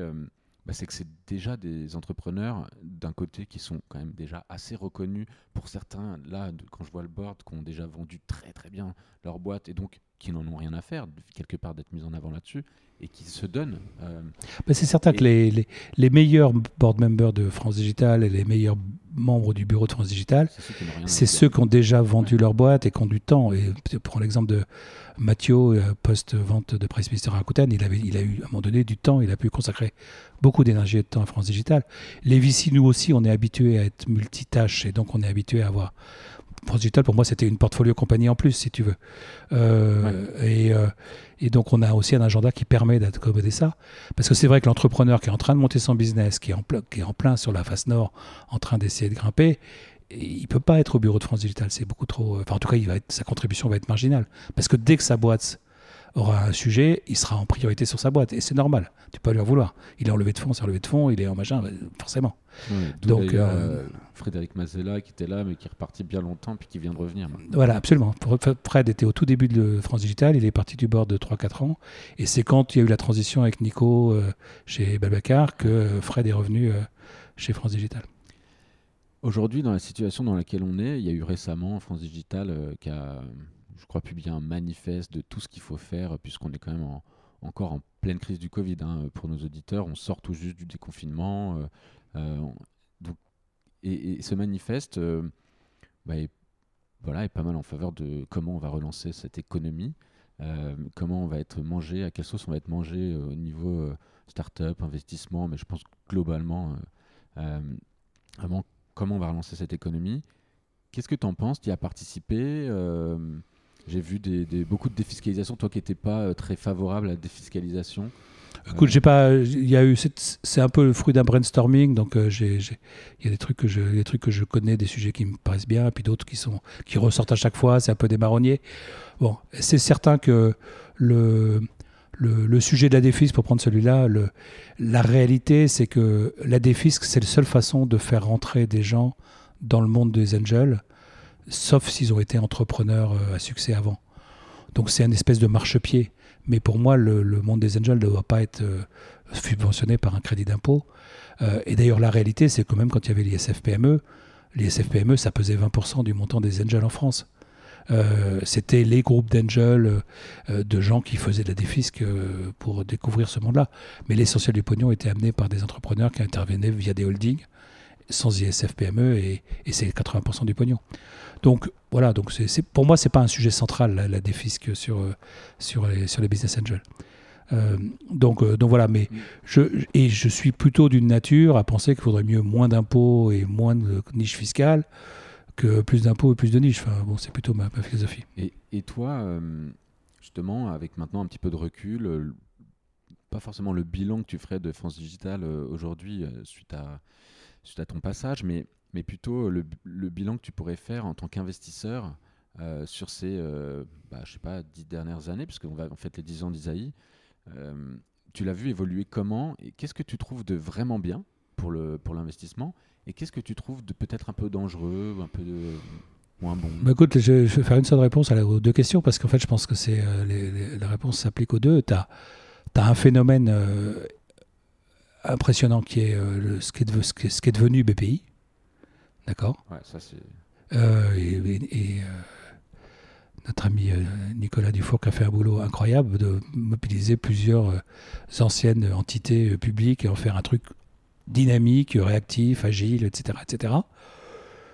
bah, c'est que c'est déjà des entrepreneurs d'un côté qui sont quand même déjà assez reconnus pour certains. Là, quand je vois le board, qui ont déjà vendu très très bien leur boîte et donc qui n'en ont rien à faire, quelque part, d'être mis en avant là-dessus, et qui se donnent. euh, c'est certain que les, les, les meilleurs board members de France Digital et les meilleurs membres du bureau de France Digital, c'est ceux qui ceux ont déjà vendu leur boîte et qui ont du temps. Et pour l'exemple de Mathieu, euh, post-vente de Price Minister à Rakuten, il, avait, il a eu à un moment donné du temps, il a pu consacrer beaucoup d'énergie et de temps à France Digital. Les VC, nous aussi, on est habitués à être multitâches et donc on est habitué à avoir. France Digital, pour moi, c'était une portfolio compagnie en plus, si tu veux. Euh, et, euh, et donc, on a aussi un agenda qui permet d'accommoder ça. Parce que c'est vrai que l'entrepreneur qui est en train de monter son business, qui est en, plein- qui est en plein sur la face nord, en train d'essayer de grimper, il peut pas être au bureau de France Digital. C'est beaucoup trop. Enfin, en tout cas, il va être, sa contribution va être marginale. Parce que dès que sa boîte aura un sujet, il sera en priorité sur sa boîte. Et c'est normal. Tu peux pas lui en vouloir. Il est en levée de fonds, c'est en levée de fonds, il est en machin, euh, forcément. Donc, euh, euh, Frédéric Mazella qui était là, mais qui est reparti bien longtemps, puis qui vient de revenir. maintenant. Voilà, absolument. Fred était au tout début de France Digital, il est parti du board de 3-4 ans. Et c'est quand il y a eu la transition avec Nico euh, chez Babacar que euh, Fred est revenu euh, chez France Digital. Aujourd'hui, dans la situation dans laquelle on est, il y a eu récemment France Digital qui a, je crois, publié un manifeste de tout ce qu'il faut faire, puisqu'on est quand même en- encore en pleine crise du Covid. hein, pour nos auditeurs, on sort tout juste du déconfinement. euh, euh, et, ce manifeste euh, bah, est, voilà, pas mal en faveur de comment on va relancer cette économie, euh, comment on va être mangé, à quelle sauce on va être mangé euh, au niveau euh, start-up, investissement, mais je pense globalement, euh, euh, vraiment comment on va relancer cette économie. Qu'est-ce que tu en penses Tu y as participé euh, J'ai vu beaucoup de défiscalisation. Toi qui n'étais pas euh, très favorable à la défiscalisation. Écoute, j'ai pas, il y a eu, c'est un peu le fruit d'un brainstorming, donc euh, il y a des trucs que je, connais, des sujets qui me paraissent bien, et puis d'autres qui ressortent à chaque fois. C'est un peu des marronniers. Bon, c'est certain que le, sujet de la défisque, pour prendre celui-là, la réalité, c'est que la défisque, c'est la seule façon de faire rentrer des gens dans le monde des angels, sauf s'ils ont été entrepreneurs euh, à succès avant. Donc c'est une espèce de marchepied. Mais pour moi, le, monde des angels ne doit pas être euh, subventionné par un crédit d'impôt. Euh, et d'ailleurs, la réalité, c'est que même quand il y avait l'ISF-PME, l'ISF-PME, ça pesait 20% du montant des angels en France. C'était les groupes d'angels, de gens qui faisaient de la défisque pour découvrir ce monde-là. Mais l'essentiel du pognon était amené par des entrepreneurs qui intervenaient via des holdings, sans ISF-PME, et, et c'est 80% du pognon. Donc voilà, donc pour moi, c'est pas un sujet central, la, la défisque sur, euh, sur, les, sur les business angels. Euh, donc, euh, donc voilà, mais je, et je suis plutôt d'une nature à penser qu'il faudrait mieux moins d'impôts et moins de niches fiscales que plus d'impôts et plus de niches. Enfin, bon, c'est plutôt ma, ma philosophie. Et, et toi, euh, justement, avec maintenant un petit peu de recul, pas forcément le bilan que tu ferais de France Digital aujourd'hui suite, à, suite à ton passage, mais, mais plutôt le, le bilan que tu pourrais faire en tant qu'investisseur euh, sur ces, euh, bah, je sais pas, dix dernières années, puisqu'on va en fait les 10 ans d'Isaïe. Euh, tu l'as vu évoluer comment et qu'est-ce que tu trouves de vraiment bien pour le pour l'investissement et qu'est-ce que tu trouves de peut-être un peu dangereux un peu moins bon? Bah, écoute, je, vais faire une seule réponse à la- aux deux questions parce qu'en fait, je pense que euh, la réponse s'applique aux deux. Tu as, un phénomène impressionnant qui est, euh, le- ce, qui est, ce qui est- ce qui est devenu BPI. D'accord Ouais, ça c'est Euh, et, et- et, euh, notre ami Nicolas Dufour qui a fait un boulot incroyable de mobiliser plusieurs anciennes entités publiques et en faire un truc dynamique, réactif, agile, etc. etc.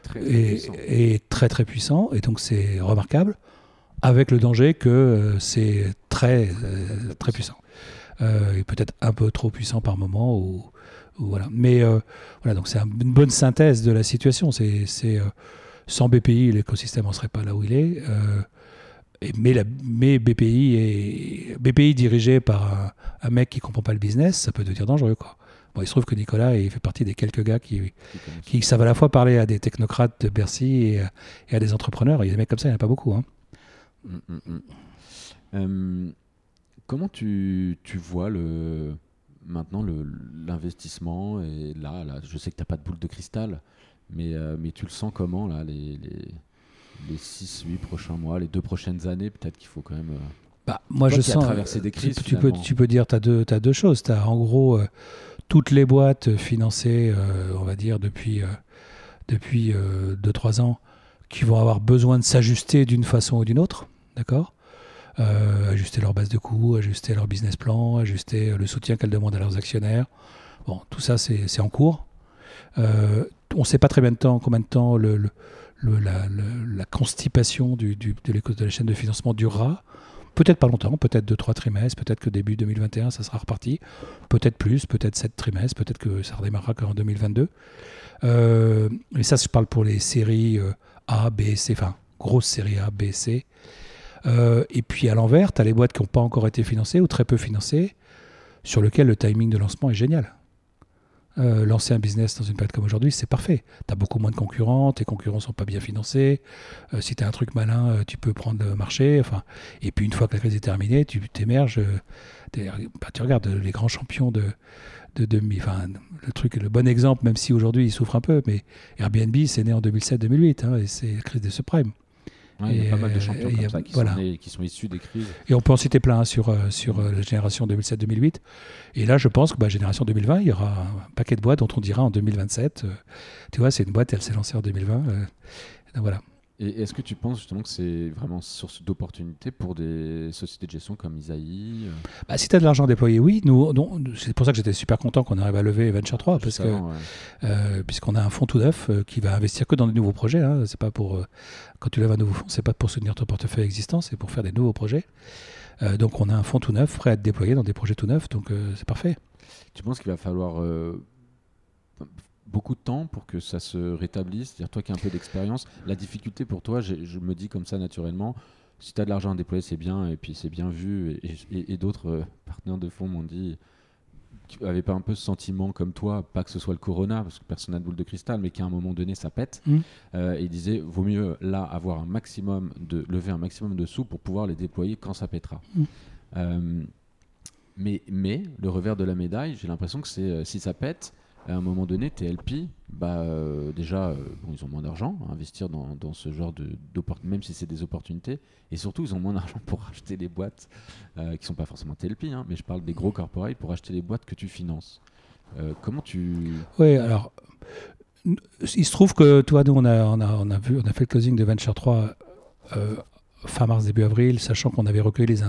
très, très Et, et très très puissant. Et donc c'est remarquable, avec le danger que c'est très, très puissant. Euh, et peut-être un peu trop puissant par moment. Ou, ou voilà. Mais euh, voilà, donc c'est un- une bonne synthèse de la situation. C'est, euh, sans BPI, l'écosystème n'en serait pas là où il est. Et- mais, la, mais BPI, est, BPI dirigé par un, un mec qui comprend pas le business, ça peut devenir dangereux. Quoi. Bon, il se trouve que Nicolas il fait partie des quelques gars qui, qui savent à la fois parler à des technocrates de Bercy et, à- et à des entrepreneurs. Il y a des mecs comme ça, il n'y en a pas beaucoup. hein. Mm, mm, mm. Euh, comment tu, tu vois le, maintenant le- l'investissement et là, là, je sais que tu n'as pas de boule de cristal, mais, euh, mais tu le sens comment là, les, les, les 6-8 prochains mois, les deux prochaines années Peut-être qu'il faut quand même. euh, Bah, moi, je sens. traversé des tu- crises, tu, peux, tu peux dire, tu as deux, deux choses. Tu as en gros euh, toutes les boîtes financées, euh, on va dire, depuis 2-3 depuis, euh, deux, trois ans, qui vont avoir besoin de s'ajuster d'une façon ou d'une autre. D'accord? Ajuster leur base de coûts, ajuster leur business plan, ajuster le soutien qu'elles demandent à leurs actionnaires. Bon, tout ça, c'est en cours. on ne sait pas très bien de combien de temps la, constipation de, de la chaîne de financement durera. Peut-être pas longtemps, peut-être 2-3 trimestres, peut-être que début 2021, ça sera reparti. Peut-être plus, peut-être 7 trimestres, peut-être que ça redémarrera qu'en 2022. Euh, et ça, je parle pour les séries euh, A, B, C, enfin, grosses séries A, B, C. Euh, et puis à l'envers, tu as les boîtes qui n'ont pas encore été financées ou très peu financées, sur lesquelles le timing de lancement est génial. Euh, lancer un business dans une période comme aujourd'hui, c'est parfait. Tu as beaucoup moins de concurrents, tes concurrents sont pas bien financés. Euh, si tu as un truc malin, tu peux prendre le marché. Enfin, et puis une fois que la crise est terminée, tu t'émerges. Bah, tu regardes les grands champions de, enfin, le truc, le bon exemple, même si aujourd'hui il souffre un peu, mais Airbnb, c'est né en 2007-2008, hein, et c'est la crise des subprimes il y a pas mal de champions comme ça qui, sont issus des crises. Et on peut en citer plein hein, sur, euh, sur euh, la génération 2007-2008. Et là, je pense que bah, génération 2020, il y aura un paquet de boîtes dont on dira en 2027. Euh, tu vois, c'est une boîte, elle s'est lancée en 2020. voilà. Et est-ce que tu penses justement que c'est vraiment source d'opportunité pour des sociétés de gestion comme Isaïe euh bah, Si tu as de l'argent déployé, oui. Nous, c'est pour ça que j'étais super content qu'on arrive à lever Venture 3, parce que, euh, puisqu'on a un fonds tout neuf euh, qui va investir que dans de nouveaux projets. Hein. C'est pas pour, quand tu lèves un nouveau fonds, c'est pas pour soutenir ton portefeuille existant, c'est pour faire des nouveaux projets. donc on a un fonds tout neuf prêt à être déployé dans des projets tout neufs, donc c'est parfait. Tu penses qu'il va falloir beaucoup de temps pour que ça se rétablisse dire toi qui as un peu d'expérience, la difficulté pour toi, je me dis comme ça naturellement, si tu as de l'argent à déployer, c'est bien, et puis c'est bien vu. Et, d'autres euh, partenaires de fonds m'ont dit tu n'avais pas un peu ce sentiment comme toi, pas que ce soit le corona, parce que personne n'a de boule de cristal, mais qu'à un moment donné, ça pète. Mmh. Euh, et il disait vaut mieux là avoir un maximum de lever un maximum de sous pour pouvoir les déployer quand ça pètera. Mmh. Euh, mais, mais le revers de la médaille, j'ai l'impression que c'est si ça pète, à un moment donné, TLP, bah, euh, déjà, euh, bon, ils ont moins d'argent à investir dans, dans ce genre de même si c'est des opportunités, et surtout, ils ont moins d'argent pour acheter les boîtes euh, qui sont pas forcément TLP, hein, mais je parle des gros corporates pour acheter les boîtes que tu finances. comment tu. Oui, alors, il se trouve que, toi, nous, on a, on a, on a, vu, on a fait le closing de Venture 3 fin mars, début avril, sachant qu'on avait recueilli les,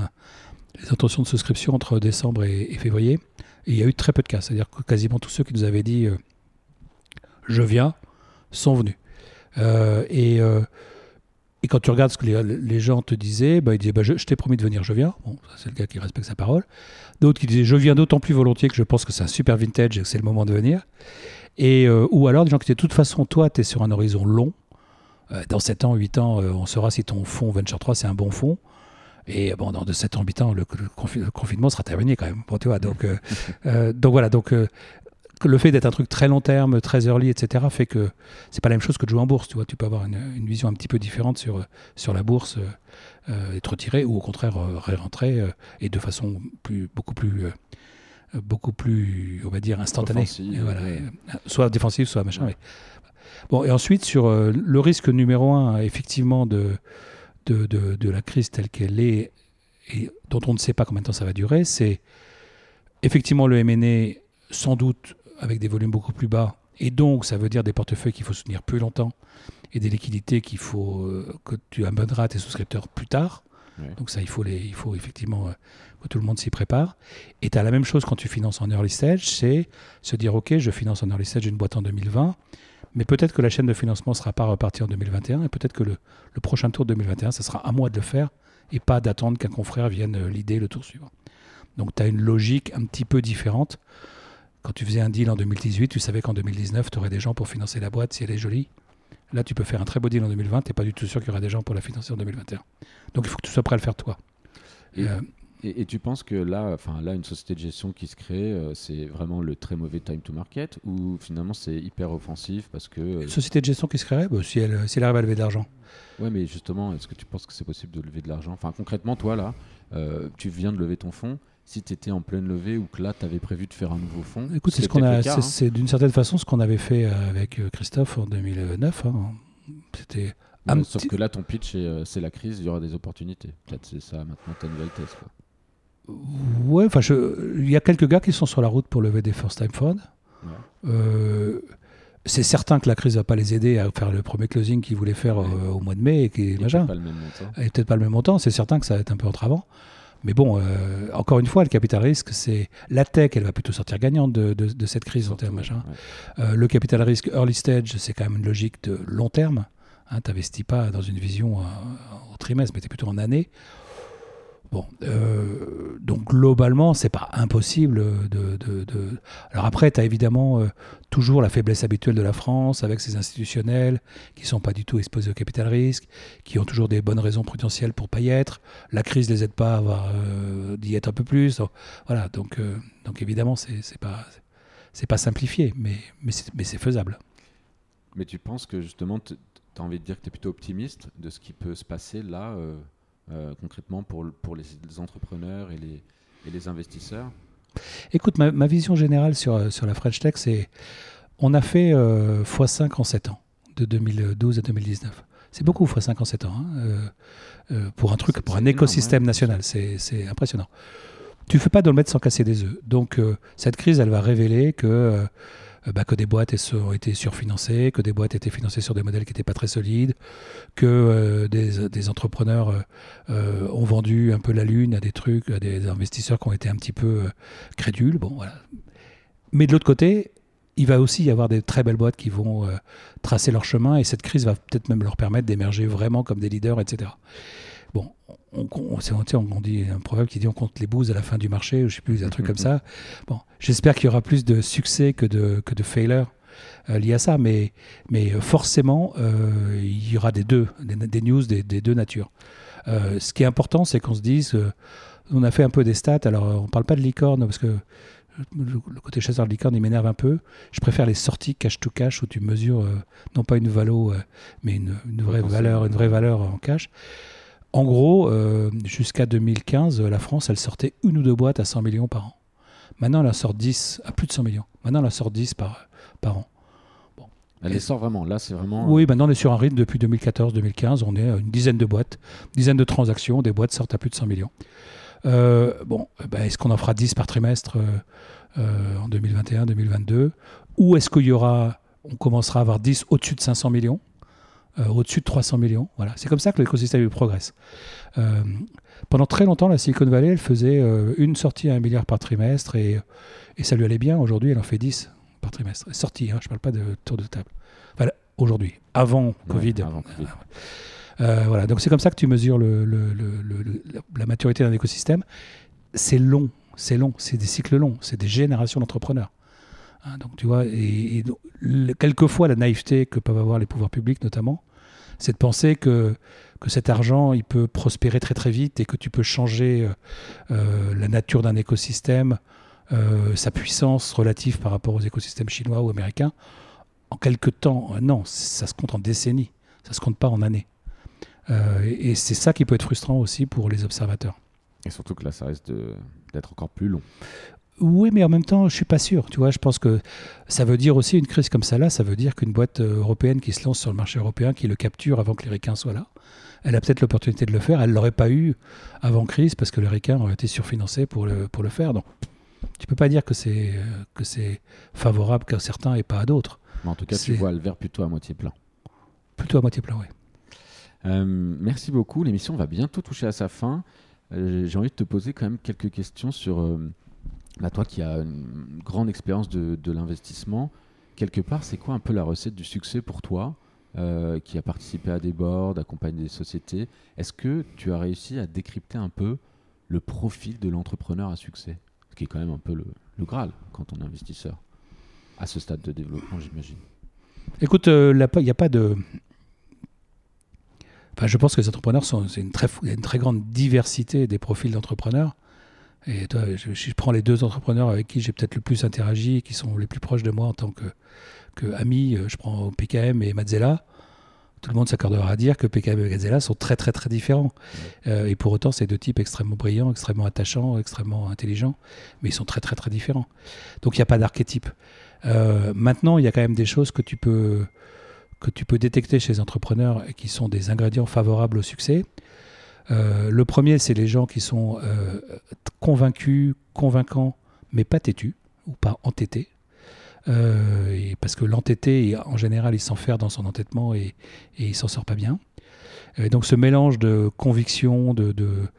les intentions de souscription entre décembre et février. Il y a eu très peu de cas. C'est-à-dire que quasiment tous ceux qui nous avaient dit euh, je viens sont venus. Euh, et, euh, et, quand tu regardes ce que les, gens te disaient, bah, ils disaient bah, je, t'ai promis de venir, je viens. Bon, c'est le gars qui respecte sa parole. D'autres qui disaient je viens d'autant plus volontiers que je pense que c'est un super vintage et que c'est le moment de venir. Et, ou alors des gens qui disaient de toute façon, toi, tu es sur un horizon long. dans 7 ans, 8 ans, on saura si ton fonds Venture 3 c'est un bon fonds. Et bon, dans de 7 ans, 8 ans, le, confinement sera terminé quand même. Bon, tu vois, donc, euh, euh, donc voilà, donc euh, le fait d'être un truc très long terme, très early, etc., fait que c'est pas la même chose que de jouer en bourse. Tu vois, tu peux avoir une, vision un petit peu différente sur, sur la bourse, être retiré ou au contraire ré-rentrer et de façon plus, beaucoup plus beaucoup plus, on va dire, instantanée. Voilà. Soit défensive, soit machin. Bon, et ensuite, sur le risque numéro un, effectivement, de, de, de, la crise telle qu'elle est et dont on ne sait pas combien de temps ça va durer, c'est effectivement le MNE, sans doute avec des volumes beaucoup plus bas, et donc ça veut dire des portefeuilles qu'il faut soutenir plus longtemps et des liquidités qu'il faut euh, que tu abonneras à tes souscripteurs plus tard. Donc ça, il faut, les, il faut effectivement euh, que tout le monde s'y prépare. Et tu as la même chose quand tu finances en early stage, c'est se dire, OK, je finance en early stage une boîte en 2020, mais peut-être que la chaîne de financement ne sera pas repartie en 2021 et peut-être que le, prochain tour 2021, ce sera à moi de le faire et pas d'attendre qu'un confrère vienne euh, l'idée le tour suivant. Donc tu as une logique un petit peu différente. Quand tu faisais un deal en 2018, tu savais qu'en 2019, tu aurais des gens pour financer la boîte si elle est jolie. Là, tu peux faire un très beau deal en 2020, tu n'es pas du tout sûr qu'il y aura des gens pour la financer en 2021. Donc il faut que tu sois prêt à le faire toi. Euh, et, tu penses que là, enfin là, une société de gestion qui se crée, euh, c'est vraiment le très mauvais time to market ou finalement c'est hyper offensif parce que une société de gestion qui se crée, bah, si elle si elle arrive à lever de l'argent. Ouais, mais justement, est-ce que tu penses que c'est possible de lever de l'argent? Enfin, concrètement, toi là, euh, tu viens de lever ton fonds. Si tu étais en pleine levée ou que là, tu avais prévu de faire un nouveau fonds. Écoute, c'est ce qu'on a, hein. d'une certaine façon ce qu'on avait fait avec Christophe en 2009. Hein. C'était sauf que là, ton pitch, c'est la crise, il y aura des opportunités. Peut-être c'est ça maintenant ta nouvelle thèse. Quoi. Ouais, enfin, il y a quelques gars qui sont sur la route pour lever des first time funds. Euh, c'est certain que la crise va pas les aider à faire le premier closing qu'ils voulaient faire euh, au mois de mai et qui machin. pas le même montant. Et peut-être pas le même montant, c'est certain que ça va être un peu entravant. Mais bon, euh, encore une fois, le capital risque, c'est la tech, elle va plutôt sortir gagnante de, de- de cette crise en termes machin. Ouais. Euh, le capital risque early stage, c'est quand même une logique de long terme. Hein, tu n'investis pas dans une vision au trimestre, mais tu es plutôt en année. Euh, donc globalement, c'est pas impossible de. Alors après, tu as évidemment euh, toujours la faiblesse habituelle de la France avec ses institutionnels qui sont pas du tout exposés au capital risque, qui ont toujours des bonnes raisons prudentielles pour pas y être. La crise les aide pas à avoir euh, d'y être un peu plus. Voilà, donc, euh, donc évidemment, c'est pas pas simplifié, mais, mais c'est faisable. Mais tu penses que justement, tu as envie de dire que tu es plutôt optimiste de ce qui peut se passer là, concrètement, pour, pour les, entrepreneurs et les, et les investisseurs Écoute, ma, ma vision générale sur, euh, sur la French Tech, c'est on a fait euh, x5 en 7 ans, de 2012 à 2019. C'est beaucoup x5 en 7 ans, hein, euh, euh, pour un truc, pour un énorme, écosystème ouais. national. C'est impressionnant. Tu fais pas de le mettre sans casser des œufs. Donc, euh, cette crise, elle va révéler que, euh, euh, bah, que des boîtes ont été surfinancées, que des boîtes étaient financées sur des modèles qui n'étaient pas très solides, que euh, des, entrepreneurs euh, euh, ont vendu un peu la lune à des trucs, à des investisseurs qui ont été un petit peu euh, crédules. Bon, voilà. Mais de l'autre côté, il va aussi y avoir des très belles boîtes qui vont euh, tracer leur chemin et cette crise va peut-être même leur permettre d'émerger vraiment comme des leaders, etc. Bon, on, on, on- on dit un proverbe qui dit on compte les bouses à la fin du marché, ou je sais plus, un truc comme ça. Bon, j'espère qu'il y aura plus de succès que de, que de failure euh, liés à ça, mais, mais euh, forcément, euh, il y aura des deux, des, des news des, des deux natures. Euh, ce qui est important, c'est qu'on se dise, on a fait un peu des stats, alors on parle pas de licorne, parce que le, côté chasseur de licorne, il m'énerve un peu. Je préfère les sorties cash to cash où tu mesures euh, non pas une valo, euh, mais une, une vraie valeur, une vraie valeur en cash. En gros, euh, jusqu'à 2015, euh, la France, elle sortait une ou deux boîtes à 100 millions par an. Maintenant, elle en sort 10 à plus de 100 millions. Maintenant, elle en sort 10 par, par an. Elle les sort vraiment. Là, c'est vraiment. Oui, maintenant, on est sur un rythme depuis 2014-2015. On est à une dizaine de boîtes, une dizaine de transactions. Des boîtes sortent à plus de 100 millions. Euh, bon, eh ben, est-ce qu'on en fera 10 par trimestre euh, euh, en 2021-2022 Ou est-ce qu'il y aura, on commencera à avoir 10 au-dessus de 500 millions? Euh, au-dessus de 300 millions. Voilà, c'est comme ça que l'écosystème progresse. Euh, pendant très longtemps, la Silicon Valley, elle faisait euh, une sortie à un milliard par trimestre et, et ça lui allait bien. Aujourd'hui, elle en fait 10 par trimestre. Sortie, hein, je ne parle pas de tour de table. Aujourd'hui, avant Ouais, Covid. avant Covid. Voilà, donc c'est comme ça que tu mesures le, le- le- la maturité d'un écosystème. C'est long, c'est long, c'est des cycles longs, c'est des générations d'entrepreneurs. Hein, donc tu vois, et, quelquefois la naïveté que peuvent avoir les pouvoirs publics notamment, c'est de penser que, que cet argent, il peut prospérer très très vite et que tu peux changer euh, euh, la nature d'un écosystème, euh, sa puissance relative par rapport aux écosystèmes chinois ou américains en quelques temps. Non, ça se compte en décennies, ça se compte pas en années. Et et c'est ça qui peut être frustrant aussi pour les observateurs. Et surtout que là, ça risque d'être encore plus long. Oui, mais en même temps, je suis pas sûr. Tu vois, je pense que ça veut dire aussi une crise comme ça là, ça veut dire qu'une boîte euh, européenne qui se lance sur le marché européen, qui le capture avant que les ricains soient là, elle a peut-être l'opportunité de le faire. Elle l'aurait pas eu avant crise parce que les ricains auraient été surfinancés pour le pour le faire. Donc, tu peux pas dire que c'est euh, que c'est favorable qu'à certains et pas à d'autres. Mais en tout cas, tu vois le verre plutôt à moitié plein. Plutôt à moitié plein, oui. Euh, merci beaucoup. L'émission va bientôt toucher à sa fin. Euh, J'ai envie de te poser quand même quelques questions sur euh, bah, toi qui as une grande expérience de, l'investissement. Quelque part, c'est quoi un peu la recette du succès pour toi euh, qui a participé à des boards, accompagné des sociétés? Est-ce que tu as réussi à décrypter un peu le profil de l'entrepreneur à succès? Ce qui est quand même un peu le, Graal quand on est investisseur. À ce stade de développement, j'imagine. Écoute, euh, là, il n'y a pas de. Enfin, je pense que les entrepreneurs sont. Une une très grande diversité des profils d'entrepreneurs. Et toi, je, je prends les deux entrepreneurs avec qui j'ai peut-être le plus interagi, qui sont les plus proches de moi en tant que, que amis. euh, Je prends PKM et Mazzella. Tout le monde s'accordera à dire que PKM et Mazzella sont très très très différents. Euh, et pour autant, c'est deux types extrêmement brillants, extrêmement attachants, extrêmement intelligents, mais ils sont très très très différents. Donc il n'y a pas d'archétype. Euh, maintenant, il y a quand même des choses que tu peux que tu peux détecter chez les entrepreneurs et qui sont des ingrédients favorables au succès. Euh, le premier, c'est les gens qui sont euh, convaincus, convaincants, mais pas têtus ou pas entêtés. et parce que l'entêté, en général, il s'enferme dans son entêtement et, et il s'en sort pas bien. Donc ce mélange de conviction, de, de,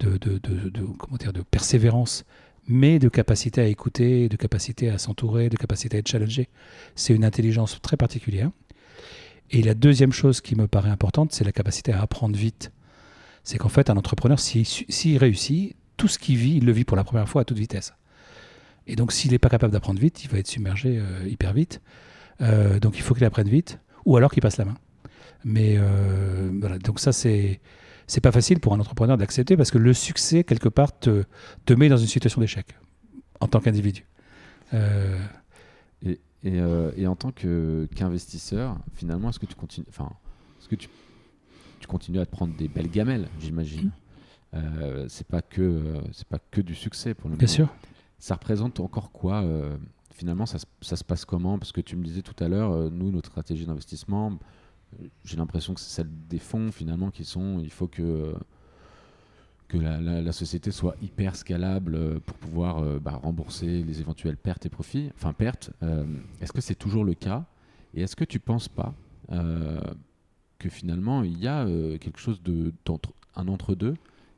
de persévérance, mais de capacité à écouter, de capacité à s'entourer, de capacité à être challengé, c'est une intelligence très particulière. Et la deuxième chose qui me paraît importante, c'est la capacité à apprendre vite. C'est qu'en fait, un entrepreneur, s'il réussit, tout ce qu'il vit, il le vit pour la première fois à toute vitesse. Et donc, s'il n'est pas capable d'apprendre vite, il va être submergé euh, hyper vite. Euh, donc, il faut qu'il apprenne vite, ou alors qu'il passe la main. Mais euh, voilà, donc ça, c'est c'est pas facile pour un entrepreneur d'accepter parce que le succès, quelque part, te, te met dans une situation d'échec en tant qu'individu. Et, et, et, en tant qu'investisseur, finalement, est-ce que tu continues, enfin, est-ce que tu, tu continues à te prendre des belles gamelles, j'imagine mmh. Euh, c'est pas que euh, c'est pas que du succès pour le Bien sûr. Ça représente encore quoi euh, Finalement, ça, ça, se passe comment? Parce que tu me disais tout à l'heure, nous, notre stratégie d'investissement, j'ai l'impression que c'est celle des fonds finalement qui sont. Il faut que que la, la, société soit hyper scalable pour pouvoir bah, rembourser les éventuelles pertes et profits, enfin pertes. est-ce que c'est toujours le cas? Et est-ce que tu penses pas que finalement il y a quelque chose de un entre deux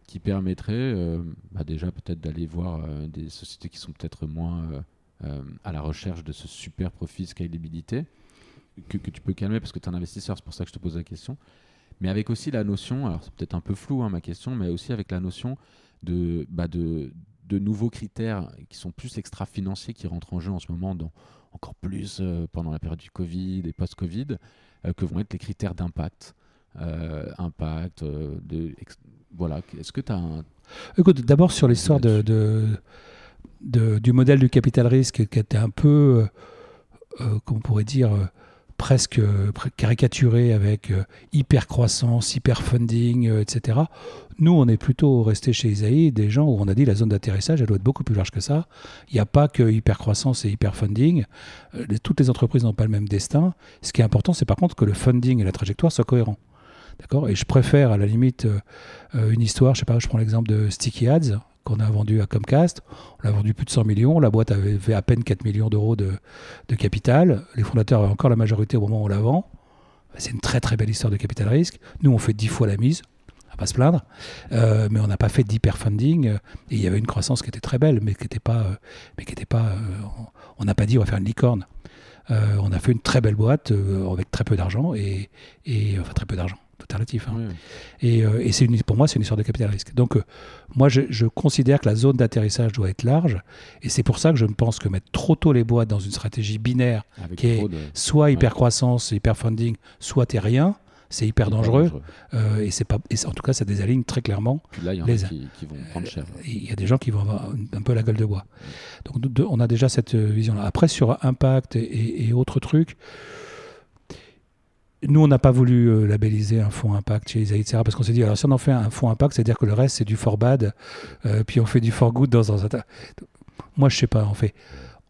qui permettrait euh, bah, déjà peut-être d'aller voir euh, des sociétés qui sont peut-être moins euh, à la recherche de ce super profit scalabilité que, que tu peux calmer parce que tu es un investisseur, c'est pour ça que je te pose la question. Mais avec aussi la notion, alors c'est peut-être un peu flou hein, ma question, mais aussi avec la notion de, bah de, de, nouveaux critères qui sont plus extra-financiers qui rentrent en jeu en ce moment, dans, encore plus pendant la période du Covid et post-Covid, que vont être les critères d'impact. impact, de, voilà, est-ce que tu as un... Écoute, d'abord sur l'histoire de, de, du modèle du capital risque qui était un peu, euh, euh on pourrait dire, euh, presque euh, caricaturé avec hyper croissance, hyper funding, etc. Nous, on est plutôt resté chez Isaïe des gens où on a dit la zone d'atterrissage, elle doit être beaucoup plus large que ça. Il n'y a pas que hyper croissance et hyper funding. toutes les entreprises n'ont pas le même destin. Ce qui est important, c'est par contre que le funding et la trajectoire soient cohérents. D'accord? Et je préfère à la limite euh, euh, une histoire, je sais pas, je prends l'exemple de Sticky Ads qu'on a vendu à Comcast. On l'a vendu plus de 100 millions. La boîte avait fait à peine 4 millions d'euros de, capital. Les fondateurs avaient encore la majorité au moment où on la vend. C'est une très très belle histoire de capital risque. Nous, on fait 10 fois la mise. On va pas se plaindre. Euh, mais on n'a pas fait d'hyperfunding. Et il y avait une croissance qui était très belle, mais qui n'était pas. était pas on n'a pas dit on va faire une licorne. on a fait une très belle boîte avec très peu d'argent et, et enfin très peu d'argent relatif. Hein. Et, euh, et c'est pour moi, c'est une histoire de capital risque. Donc, euh, moi, je, considère que la zone d'atterrissage doit être large. Et c'est pour ça que je ne pense que mettre trop tôt les boîtes dans une stratégie binaire qui est soit hyper croissance, hyper funding, soit t'es rien, c'est hyper, dangereux. Euh, et c'est pas, et en tout cas, ça désaligne très clairement. là, il y en a qui, vont prendre cher. Il y a des gens qui vont avoir un peu la gueule de bois. Donc, on a déjà cette vision-là. Après, sur impact et, et autres trucs nous, on n'a pas voulu euh, labelliser un fonds impact chez Isaïe, etc. Parce qu'on s'est dit, alors si on en fait un fonds impact, c'est-à-dire que le reste, c'est du for bad, euh, puis on fait du for good dans un. Moi, je sais pas, en fait.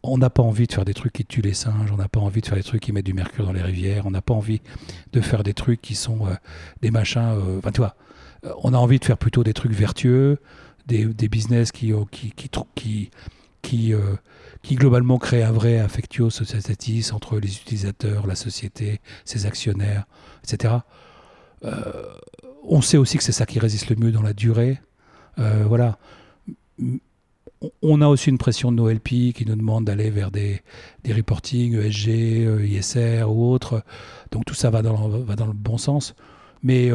On n'a pas envie de faire des trucs qui tuent les singes, on n'a pas envie de faire des trucs qui mettent du mercure dans les rivières, on n'a pas envie de faire des trucs qui sont euh, des machins. Enfin, tu vois, on a envie de faire plutôt des trucs vertueux, des, des business qui, qui, qui, qui globalement crée un vrai affectio societatis entre les utilisateurs, la société, ses actionnaires, etc. Euh, on sait aussi que c'est ça qui résiste le mieux dans la durée. Euh, voilà. On a aussi une pression de nos LP qui nous demande d'aller vers des, des reporting ESG, euh, ISR ou autres. Donc tout ça va dans, le bon sens. Mais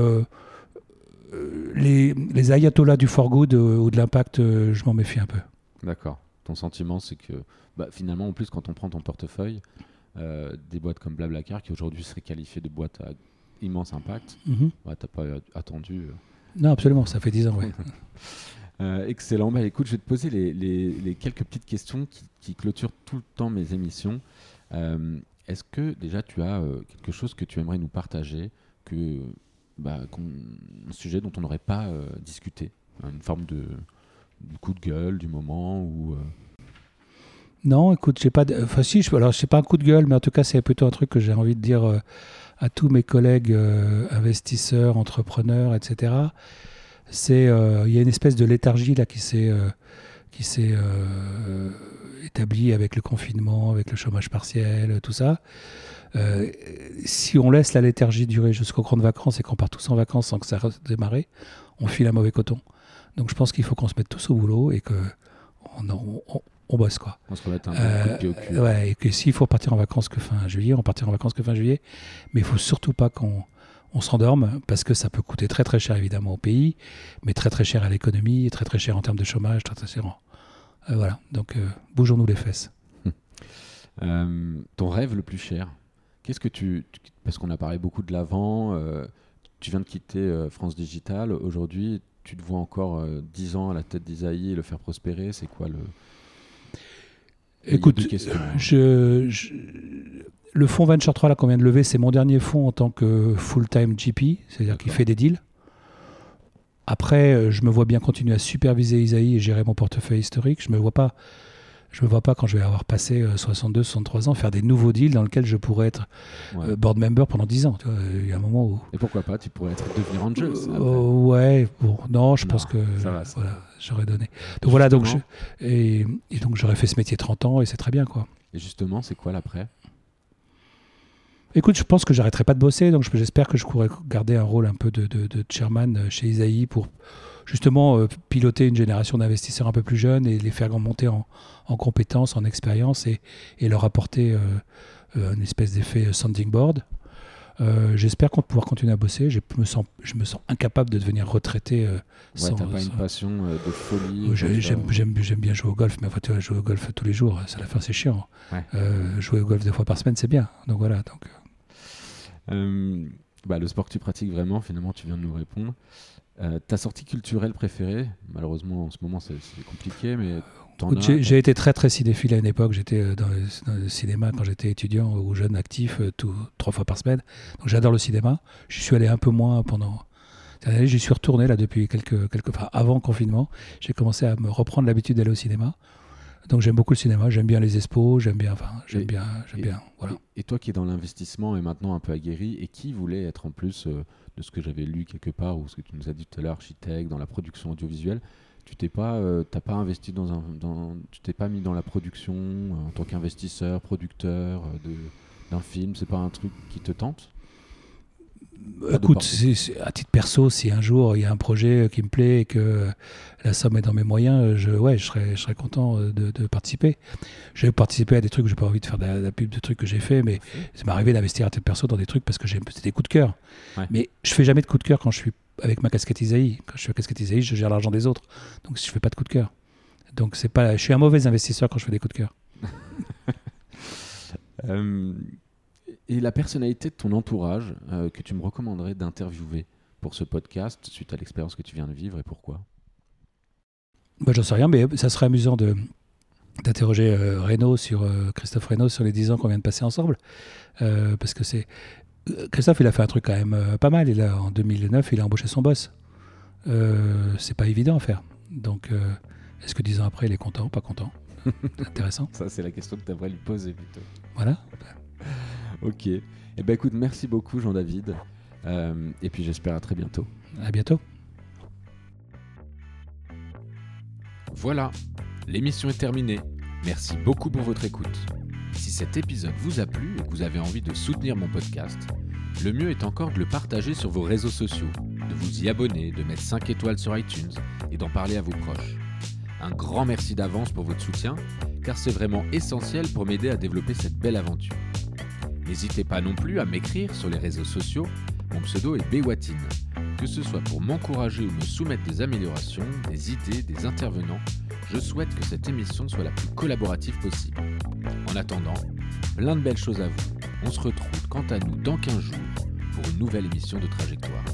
les, les ayatollahs du for good ou de l'impact, je m'en méfie un peu. D'accord. Ton sentiment, c'est que bah, finalement, en plus, quand on prend ton portefeuille, euh, des boîtes comme Blablacar, qui aujourd'hui seraient qualifiées de boîtes à immense impact, bah, tu n'as pas attendu. Euh. Non, absolument, ça fait 10 ans. Euh, excellent. Bah, écoute, je vais te poser les, quelques petites questions qui, clôturent tout le temps mes émissions. Est-ce que déjà tu as quelque chose que tu aimerais nous partager, que, bah, un sujet dont on n'aurait pas discuté, une forme de, coup de gueule du moment ou non, écoute, j'ai pas. Enfin, si, je... alors, c'est pas un coup de gueule, mais en tout cas, c'est plutôt un truc que j'ai envie de dire euh, à tous mes collègues euh, investisseurs, entrepreneurs, etc. C'est, euh, il y a une espèce de léthargie là qui s'est, qui s'est avec le confinement, avec le chômage partiel, tout ça. Euh, si on laisse la léthargie durer jusqu'aux grandes vacances et qu'on part tous en vacances sans que ça redémarre, on file un mauvais coton. Donc je pense qu'il faut qu'on se mette tous au boulot et que on, bosse quoi. On se remette un peu de au cul. Ouais, et que s'il faut partir en vacances que fin juillet, on partira en vacances que fin juillet. Mais il faut surtout pas qu'on on s'endorme parce que ça peut coûter très très cher évidemment au pays, mais très très cher à l'économie, très très cher en termes de chômage, très très cher. Euh, voilà, donc euh, bougeons-nous les fesses. ton rêve le plus cher Qu'est-ce que tu. Parce qu'on a parlé beaucoup de l'avant, euh, tu viens de quitter euh, France Digital. Aujourd'hui, tu te vois encore 10 euh, ans à la tête d'Isaïe et le faire prospérer. C'est quoi le. Écoute, je, le fonds Venture 3 qu'on vient de lever, c'est mon dernier fonds en tant que full-time GP, c'est-à-dire qu'il fait des deals. Après, je me vois bien continuer à superviser Isaïe et gérer mon portefeuille historique. Je ne me vois pas je me vois pas quand je vais avoir passé 62, euh, 63 ans faire des nouveaux deals dans lesquels je pourrais être euh, board member pendant 10 ans. Il y a un moment où. Et pourquoi pas Tu pourrais être devenir angel. Euh, ouais, bon, non, je pense que voilà, j'aurais donné. Donc voilà, donc je, et, donc j'aurais fait ce métier 30 ans et c'est très bien quoi. Et justement, c'est quoi l'après? Écoute, je pense que j'arrêterai pas de bosser, donc j'espère que je pourrais garder un rôle un peu de, de, de chairman chez Isaïe pour justement euh, piloter une génération d'investisseurs un peu plus jeunes et les faire monter en, compétences, en expérience et, leur apporter euh, euh, une espèce d'effet sounding board. J'espère qu'on va pouvoir continuer à bosser. Je me sens, je me sens incapable de devenir retraité. ouais, sans, pas une passion de folie. J'aime bien jouer au golf, mais enfin, tu jouer au golf tous les jours, ça la fin c'est chiant. jouer au golf deux fois par semaine, c'est bien. Donc voilà. Donc. Bah, le sport que tu pratiques vraiment, finalement, tu viens de nous répondre. Euh, ta sortie culturelle préférée Malheureusement, en ce moment, c'est compliqué, mais j'ai été très très cinéphile à une époque. J'étais euh, dans, le cinéma quand j'étais étudiant ou jeune actif, euh, tout, trois fois par semaine. Donc j'adore le cinéma. Je suis allé un peu moins pendant. J'y suis retourné là depuis quelques, quelques, enfin, avant confinement. J'ai commencé à me reprendre l'habitude d'aller au cinéma. Donc j'aime beaucoup le cinéma, j'aime bien les expos, j'aime bien, enfin, j'aime bien, j'aime bien, voilà. Et, toi qui es dans l'investissement et maintenant un peu aguerri, et qui voulait être en plus de ce que j'avais lu quelque part ou ce que tu nous as dit tout à l'heure, architecte, dans la production audiovisuelle, tu t'es pas, euh, pas investi dans un, dans, tu t'es pas mis dans la production euh, en tant qu'investisseur, producteur euh, d'un film, c'est pas un truc qui te tente? Écoute, à titre perso, si un jour il y a un projet qui me plaît et que la somme est dans mes moyens, je, ouais, je, serais, je serais content de, participer. J'ai participé à des trucs, j'ai pas envie de faire de la, pub de trucs que j'ai fait, mais ça m'est arrivé d'investir à titre perso dans des trucs parce que j'ai des coups de cœur. Mais je fais jamais de coups de cœur quand je suis avec ma casquette Isaïe. Quand je suis avec casquette Isaïe, je gère l'argent des autres. Donc je fais pas de coups de cœur. Donc c'est pas, je suis un mauvais investisseur quand je fais des coups de cœur. euh, et la personnalité de ton entourage euh, que tu me recommanderais d'interviewer pour ce podcast suite à l'expérience que tu viens de vivre et pourquoi? Bah, J'en sais rien, mais ça serait amusant de d'interroger euh, sur euh, Christophe Reynaud sur les 10 ans qu'on vient de passer ensemble. Parce que c'est Christophe il a fait un truc quand même pas mal. Il a, en 2009 il a embauché son boss. C'est pas évident à faire. Donc est-ce que 10 ans après il est content ou pas content? Intéressant. Ça c'est la question que tu devrais lui poser plutôt. Voilà ok. Eh ben écoute, merci beaucoup Jean-David. Euh, et puis j'espère à très bientôt. À bientôt. Voilà, l'émission est terminée. Merci beaucoup pour votre écoute. Si cet épisode vous a plu et que vous avez envie de soutenir mon podcast, le mieux est encore de le partager sur vos réseaux sociaux, de vous y abonner, de mettre 5 étoiles sur iTunes et d'en parler à vos proches. Un grand merci d'avance pour votre soutien, car c'est vraiment essentiel pour m'aider à développer cette belle aventure. N'hésitez pas non plus à m'écrire sur les réseaux sociaux. Mon pseudo est Bewatine. Que ce soit pour m'encourager ou me soumettre des améliorations, des idées, des intervenants, je souhaite que cette émission soit la plus collaborative possible. En attendant, plein de belles choses à vous. On se retrouve quant à nous dans 15 jours pour une nouvelle émission de Trajectoire.